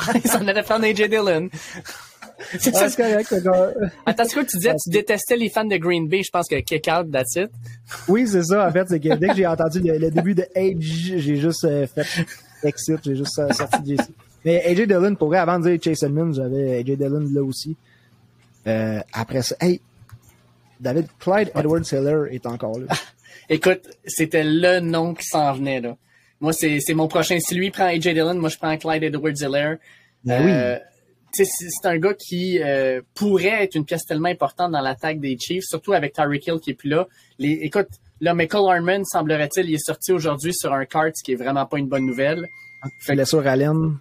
allait prendre AJ Dillon. C'est ah, correct. Attends, c'est quoi tu disais? Tu détestais les fans de Green Bay. Je pense que kick out, that's it. Oui, c'est ça. En fait, c'est que dès que j'ai entendu le, début de Age, j'ai juste euh, fait exit. J'ai juste euh, sorti JC. Mais AJ Dillon, pourrait avant de dire Chase Edmonds, j'avais AJ Dillon là aussi. Euh, après ça, hey, David Clyde Edwards Hiller est encore là. Écoute, c'était le nom qui s'en venait là. Moi, c'est mon prochain. Si lui prend AJ Dillon, moi je prends Clyde Edwards Hiller. Ben oui c'est un gars qui euh, pourrait être une pièce tellement importante dans l'attaque des Chiefs, surtout avec Tyreek Hill qui est plus là. Les, écoute, là, Michael Harmon, semblerait-il, il est sorti aujourd'hui sur un cart, ce qui est vraiment pas une bonne nouvelle. Fait que, sur Allen.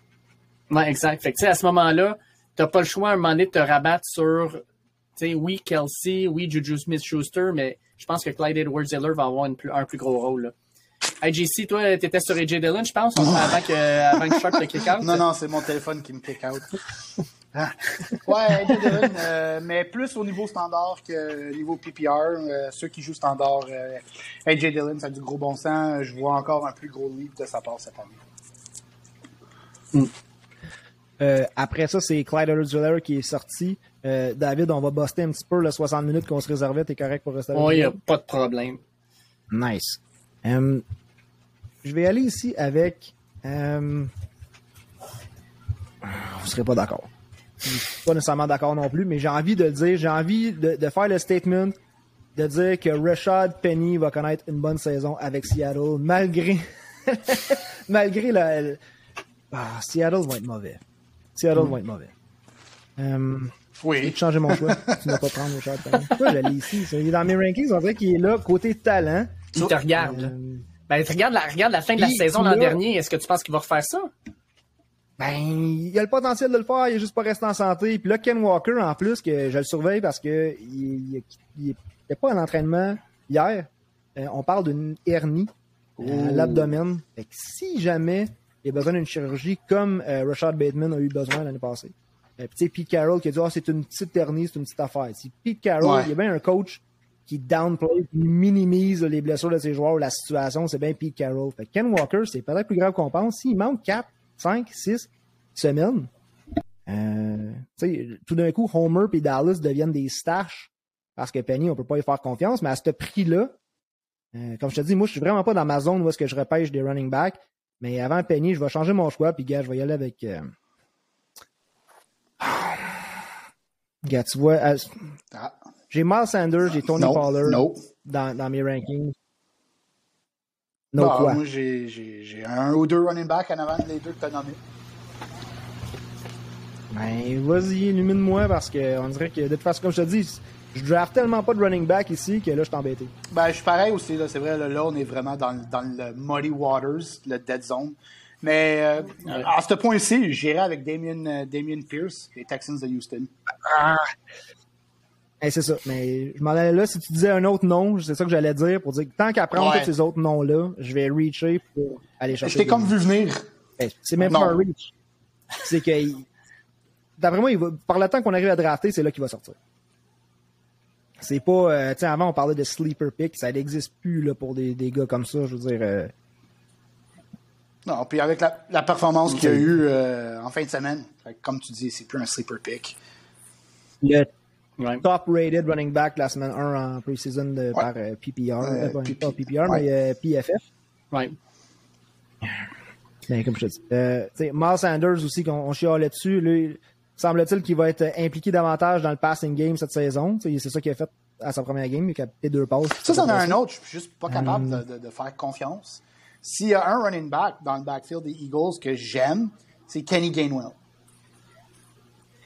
Ouais, exact. Fait que, à ce moment-là, t'as pas le choix à un moment donné de te rabattre sur, tu sais, oui, Kelsey, oui, Juju Smith-Schuster, mais je pense que Clyde Edwards-Hiller va avoir un plus gros rôle, là. IGC, toi, t'étais sur AJ Dillon, je pense, avant que, avant que Sharp te kick out? Non, non, c'est mon téléphone qui me kick out. Ah. Ouais, AJ Dillon, euh, mais plus au niveau standard que niveau PPR. Euh, ceux qui jouent standard, euh, AJ Dillon, ça a du gros bon sens. Je vois encore un plus gros lead de sa part cette année. Hmm. après ça, c'est Clyde edwards qui est sorti. David, on va buster un petit peu le 60 minutes qu'on se réservait. T'es correct pour rester avec Oui, a pas de problème. Nice je vais aller ici avec. Euh, vous serez pas d'accord. Pas nécessairement d'accord non plus, mais j'ai envie de le dire. J'ai envie de, faire le statement de dire que Rashad Penny va connaître une bonne saison avec Seattle, malgré. malgré la. Ah, Seattle va être mauvais. Seattle va être mauvais. Euh, oui. Tu changer mon choix. tu n'as pas prendre Rashad Penny. Pourquoi j'allais ici? Il est dans mes rankings, on dirait qu'il est là, côté talent. Il te regarde. Euh, ben, regarde la, regarde la fin de la saison l'an dernier. Est-ce que tu penses qu'il va refaire ça? ben, il a le potentiel de le faire, il est juste pas resté en santé. Puis là, Ken Walker, en plus, que je le surveille parce que il, il, pas un entraînement hier. Euh, on parle d'une hernie à l'abdomen. Fait que si jamais il a besoin d'une chirurgie comme euh, Rashad Bateman a eu besoin l'année passée. Euh, puis Pete Carroll qui a dit oh, c'est une petite hernie, c'est une petite affaire. Si Pete Carroll, il y a bien un coach qui downplay, qui minimise les blessures de ses joueurs ou la situation, c'est bien Pete Carroll. Fait Ken Walker, c'est peut-être plus grave qu'on pense. S'il manque 4, 5, 6 semaines, euh, tout d'un coup, Homer et Dallas deviennent des staches parce que Penny, on peut pas y faire confiance, mais à ce prix-là, euh, comme je te dis, moi, je suis vraiment pas dans ma zone où est-ce que je repêche des running backs, mais avant Penny, je vais changer mon choix, puis gars, je vais y aller avec... Euh... Gars, tu vois, euh, ah. j'ai Miles Sanders, j'ai Tony Pollard Dans, dans mes rankings. Non, bah, Moi, j'ai un ou deux running backs en avant les deux que tu as nommés. Ben, vas-y, illumine-moi parce qu'on dirait que de toute façon, comme je te dis, je draft tellement pas de running back ici que là, je suis embêté. Ben, je suis pareil aussi. C'est vrai, là, on est vraiment dans, dans, le muddy waters, le dead zone. Mais euh, à ce point-ci, j'irai avec Damien, euh, Damien Pierce, les Texans de Houston. Ah. c'est ça. Mais je m'en allais là. Si tu disais un autre nom, c'est ça que j'allais dire pour dire que tant qu'à prendre tous ces autres noms-là, je vais reacher pour aller chercher. Je t'ai comme vu venir. Ben, c'est même pas un reach. C'est que, d'après moi, il va, par le temps qu'on arrive à drafter, c'est là qu'il va sortir. C'est pas, euh, tu sais, avant on parlait de sleeper pick, ça n'existe plus là pour des, des, gars comme ça, je veux dire. Euh. Non, puis avec la, la performance qu'il y a eu euh, en fin de semaine, comme tu dis, c'est plus un sleeper pick. Le top rated running back la semaine 1 en pre-season par PPR, pas PPR, mais PFF. Ouais. Ben, comme je te dis. Euh, Miles Sanders aussi, qu'on chialait dessus, lui, semble-t-il qu'il va être impliqué davantage dans le passing game cette saison. C'est ça qu'il a fait à sa première game, il a fait deux passes. Ça, c'en a un autre, je suis juste pas capable de, de, faire confiance. S'il y a un running back dans le backfield des Eagles que j'aime, c'est Kenny Gainwell.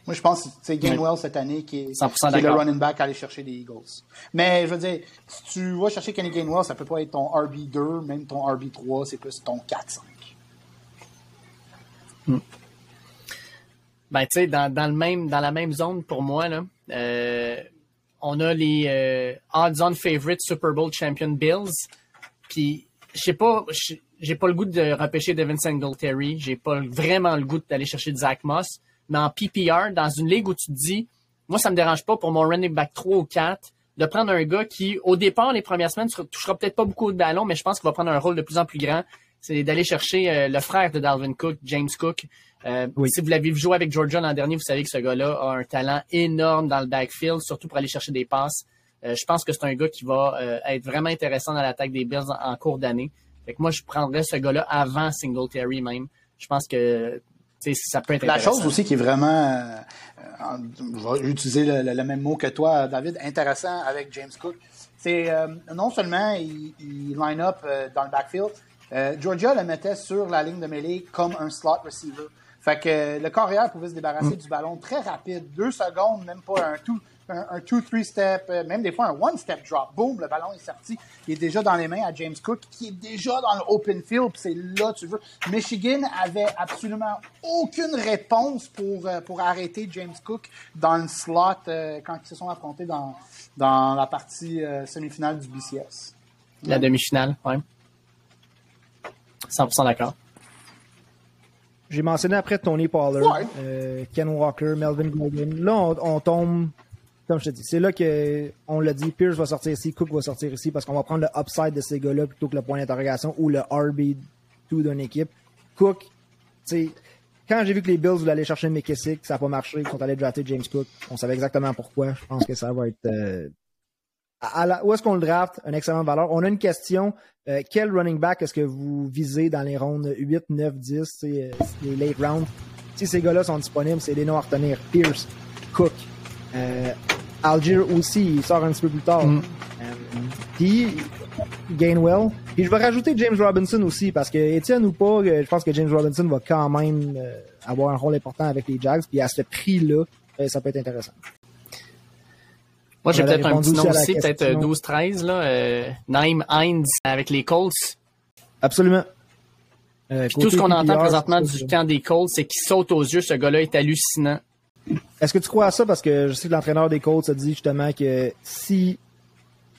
Moi, je pense que c'est Gainwell cette année qui est, le running back à aller chercher des Eagles. Mais je veux dire, si tu vas chercher Kenny Gainwell, ça peut pas être ton RB2, même ton RB3, c'est plus ton 4-5. Hmm. Ben, tu sais, dans, dans, dans la même zone pour moi, là, euh, on a les euh, odds-on favorite Super Bowl champion Bills. Puis, je sais pas, j'ai pas le goût de repêcher Devin Singletary. J'ai pas vraiment le goût d'aller chercher Zach Moss. Mais en PPR, dans une ligue où tu te dis, moi, ça me dérange pas pour mon running back 3 ou 4 de prendre un gars qui, au départ, les premières semaines, touchera peut-être pas beaucoup de ballons, mais je pense qu'il va prendre un rôle de plus en plus grand. C'est d'aller chercher euh, le frère de Dalvin Cook, James Cook, euh, si vous l'avez joué avec Georgia l'an dernier, vous savez que ce gars-là a un talent énorme dans le backfield, surtout pour aller chercher des passes. Euh, je pense que c'est un gars qui va euh, être vraiment intéressant dans l'attaque des Bills en, cours d'année. Fait que moi, je prendrais ce gars-là avant Singletary même. Je pense que ça peut être La chose aussi qui est vraiment, je vais utiliser le, même mot que toi, David, intéressant avec James Cook, c'est non seulement il, il line up dans le backfield, Georgia le mettait sur la ligne de mêlée comme un slot receiver. Fait que le carrière pouvait se débarrasser mm. du ballon très rapide, deux secondes, même pas un two, un, two, three step, euh, même des fois un one step drop. Boom, le ballon est sorti. Il est déjà dans les mains à James Cook, qui est déjà dans le open field. C'est là, tu veux. Michigan avait absolument aucune réponse pour, euh, pour arrêter James Cook dans le slot euh, quand ils se sont affrontés dans, dans la partie semi-finale du BCS. La demi-finale, oui. 100% d'accord. J'ai mentionné après Tony Pollard, euh, Ken Walker, Melvin Gordon. Là, on, tombe, comme je te dis, c'est là qu'on l'a dit, Pierce va sortir ici, Cook va sortir ici, parce qu'on va prendre le upside de ces gars-là plutôt que le point d'interrogation ou le RB2 d'une équipe. Cook, tu sais, quand j'ai vu que les Bills voulaient aller chercher McKissick, ça n'a pas marché, ils sont allés drafter James Cook. On savait exactement pourquoi. Je pense que ça va être euh, où est-ce qu'on le draft? Un excellent valeur. On a une question. Euh, quel running back est-ce que vous visez dans les rondes 8, 9, 10, c'est, les late rounds? Si ces gars-là sont disponibles, c'est des noms à retenir. Pierce, Cook, euh, Algier aussi, il sort un petit peu plus tard. Mm. Euh, puis Gainwell. Puis je vais rajouter James Robinson aussi, parce que Étienne ou pas, je pense que James Robinson va quand même avoir un rôle important avec les Jags. Puis à ce prix-là, ça peut être intéressant. Moi, j'ai peut-être un petit nom aussi, peut-être 12-13, euh, là. Euh, Naim Hines avec les Colts. Absolument. Euh, tout ce qu'on entend présentement du camp des Colts, c'est qu'il saute aux yeux. Ce gars-là est hallucinant. Est-ce que tu crois à ça? Parce que je sais que l'entraîneur des Colts a dit justement que si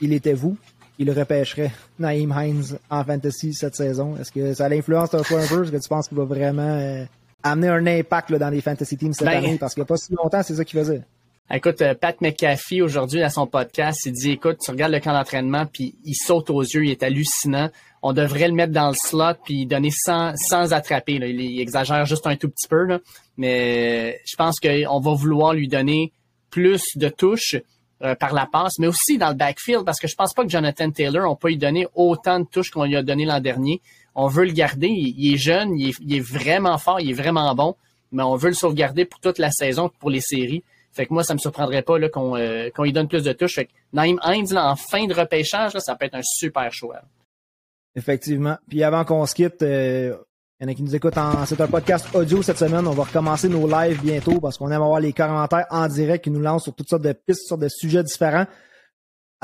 il était vous, il repêcherait Naïm Hines en fantasy cette saison. Est-ce que ça l'influence ton choix un peu? Est-ce que tu penses qu'il va vraiment euh, amener un impact dans les fantasy teams cette ben, année? Parce qu'il n'y a pas si longtemps, c'est ça qu'il faisait. Écoute, euh, Pat McAfee, aujourd'hui, à son podcast, il dit, écoute, tu regardes le camp d'entraînement, puis il saute aux yeux, il est hallucinant. On devrait le mettre dans le slot, puis donner sans, sans attraper. Il, exagère juste un tout petit peu, là. mais je pense qu'on va vouloir lui donner plus de touches euh, par la passe, mais aussi dans le backfield, parce que je pense pas que Jonathan Taylor, on peut lui donner autant de touches qu'on lui a donné l'an dernier. On veut le garder, il, est jeune, il est, il est, vraiment fort, il est vraiment bon, mais on veut le sauvegarder pour toute la saison, pour les séries. Fait que moi, ça me surprendrait pas qu'on euh, lui donne plus de touches. Fait que Naïm Hines, en fin de repêchage, ça peut être un super choix. Effectivement. Puis avant qu'on se quitte, euh, il y en a qui nous écoutent en. C'est un podcast audio cette semaine. On va recommencer nos lives bientôt parce qu'on aime avoir les commentaires en direct qui nous lancent sur toutes sortes de pistes, sur de sujets différents.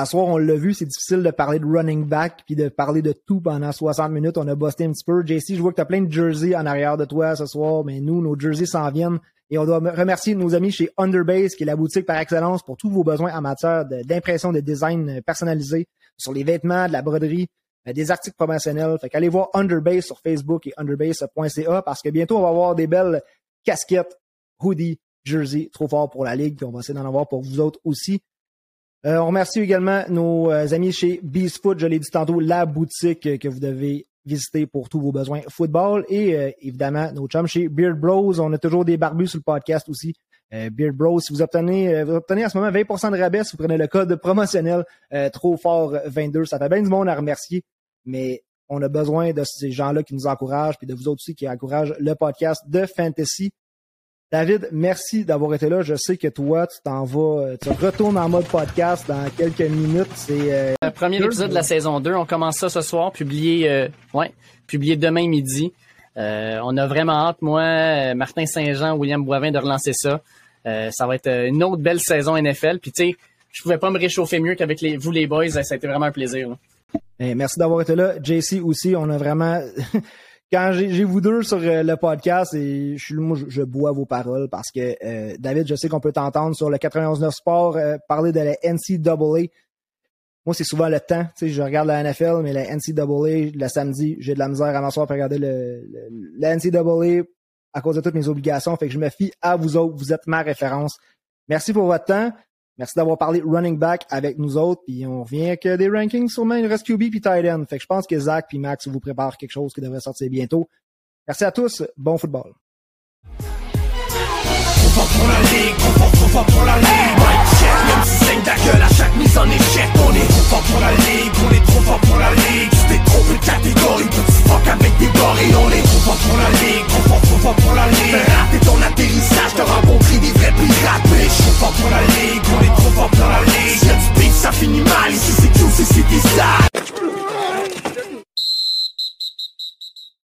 À soir, on l'a vu, c'est difficile de parler de running back puis de parler de tout pendant 60 minutes. On a bossé un petit peu. JC, je vois que tu as plein de jerseys en arrière de toi ce soir, mais nous, nos jerseys s'en viennent. Et on doit remercier nos amis chez Underbase, qui est la boutique par excellence pour tous vos besoins en matière d'impression, de, design personnalisé sur les vêtements, de la broderie, euh, des articles promotionnels. Fait qu'allez voir Underbase sur Facebook et underbase.ca parce que bientôt on va avoir des belles casquettes, hoodies, jerseys, trop fort pour la ligue. Puis on va essayer d'en avoir pour vous autres aussi. Euh, on remercie également nos euh, amis chez Beast Foot, je l'ai dit tantôt, la boutique que vous devez visiter pour tous vos besoins football. Et euh, évidemment, nos chums chez Beard Bros. On a toujours des barbus sur le podcast aussi. Euh, Beard Bros, si vous obtenez, euh, vous obtenez à ce moment 20% de rabais si vous prenez le code promotionnel trop fort 22. Ça fait bien du monde à remercier, mais on a besoin de ces gens-là qui nous encouragent, puis de vous autres aussi qui encouragent le podcast de Fantasy. David, merci d'avoir été là. Je sais que toi, tu t'en vas, euh, tu retournes en mode podcast dans quelques minutes. C'est euh, le premier épisode de la saison 2. On commence ça ce soir, publié, euh, ouais, publié demain midi. on a vraiment hâte, moi, Martin Saint-Jean, William Boivin, de relancer ça. ça va être une autre belle saison NFL. Puis tu sais, je pouvais pas me réchauffer mieux qu'avec les, vous les boys. Ça a été vraiment un plaisir. Eh, merci d'avoir été là. JC aussi, on a vraiment quand j'ai vous deux sur euh, le podcast et je suis moi je, bois vos paroles parce que euh, David, je sais qu'on peut t'entendre sur le 91.9 Sport euh, parler de la NCAA. Moi, c'est souvent le temps. Tu sais, je regarde la NFL, mais la NCAA, le samedi, j'ai de la misère à m'asseoir pour regarder le, la NCAA à cause de toutes mes obligations. Fait que je me fie à vous autres. Vous êtes ma référence. Merci pour votre temps. Merci d'avoir parlé running back avec nous autres. Puis on revient avec des rankings sur main reste QB puis tight. Fait que je pense que Zach puis Max vous préparent quelque chose qui devrait sortir bientôt. Merci à tous. Bon football pas pour la ligue. T'es ton atterrissage, te rencontrer des vrais pirates on pas pour la ligue, on est trop fort pour la ligue. Y'a du ça finit mal, ici c'est tout, c'est des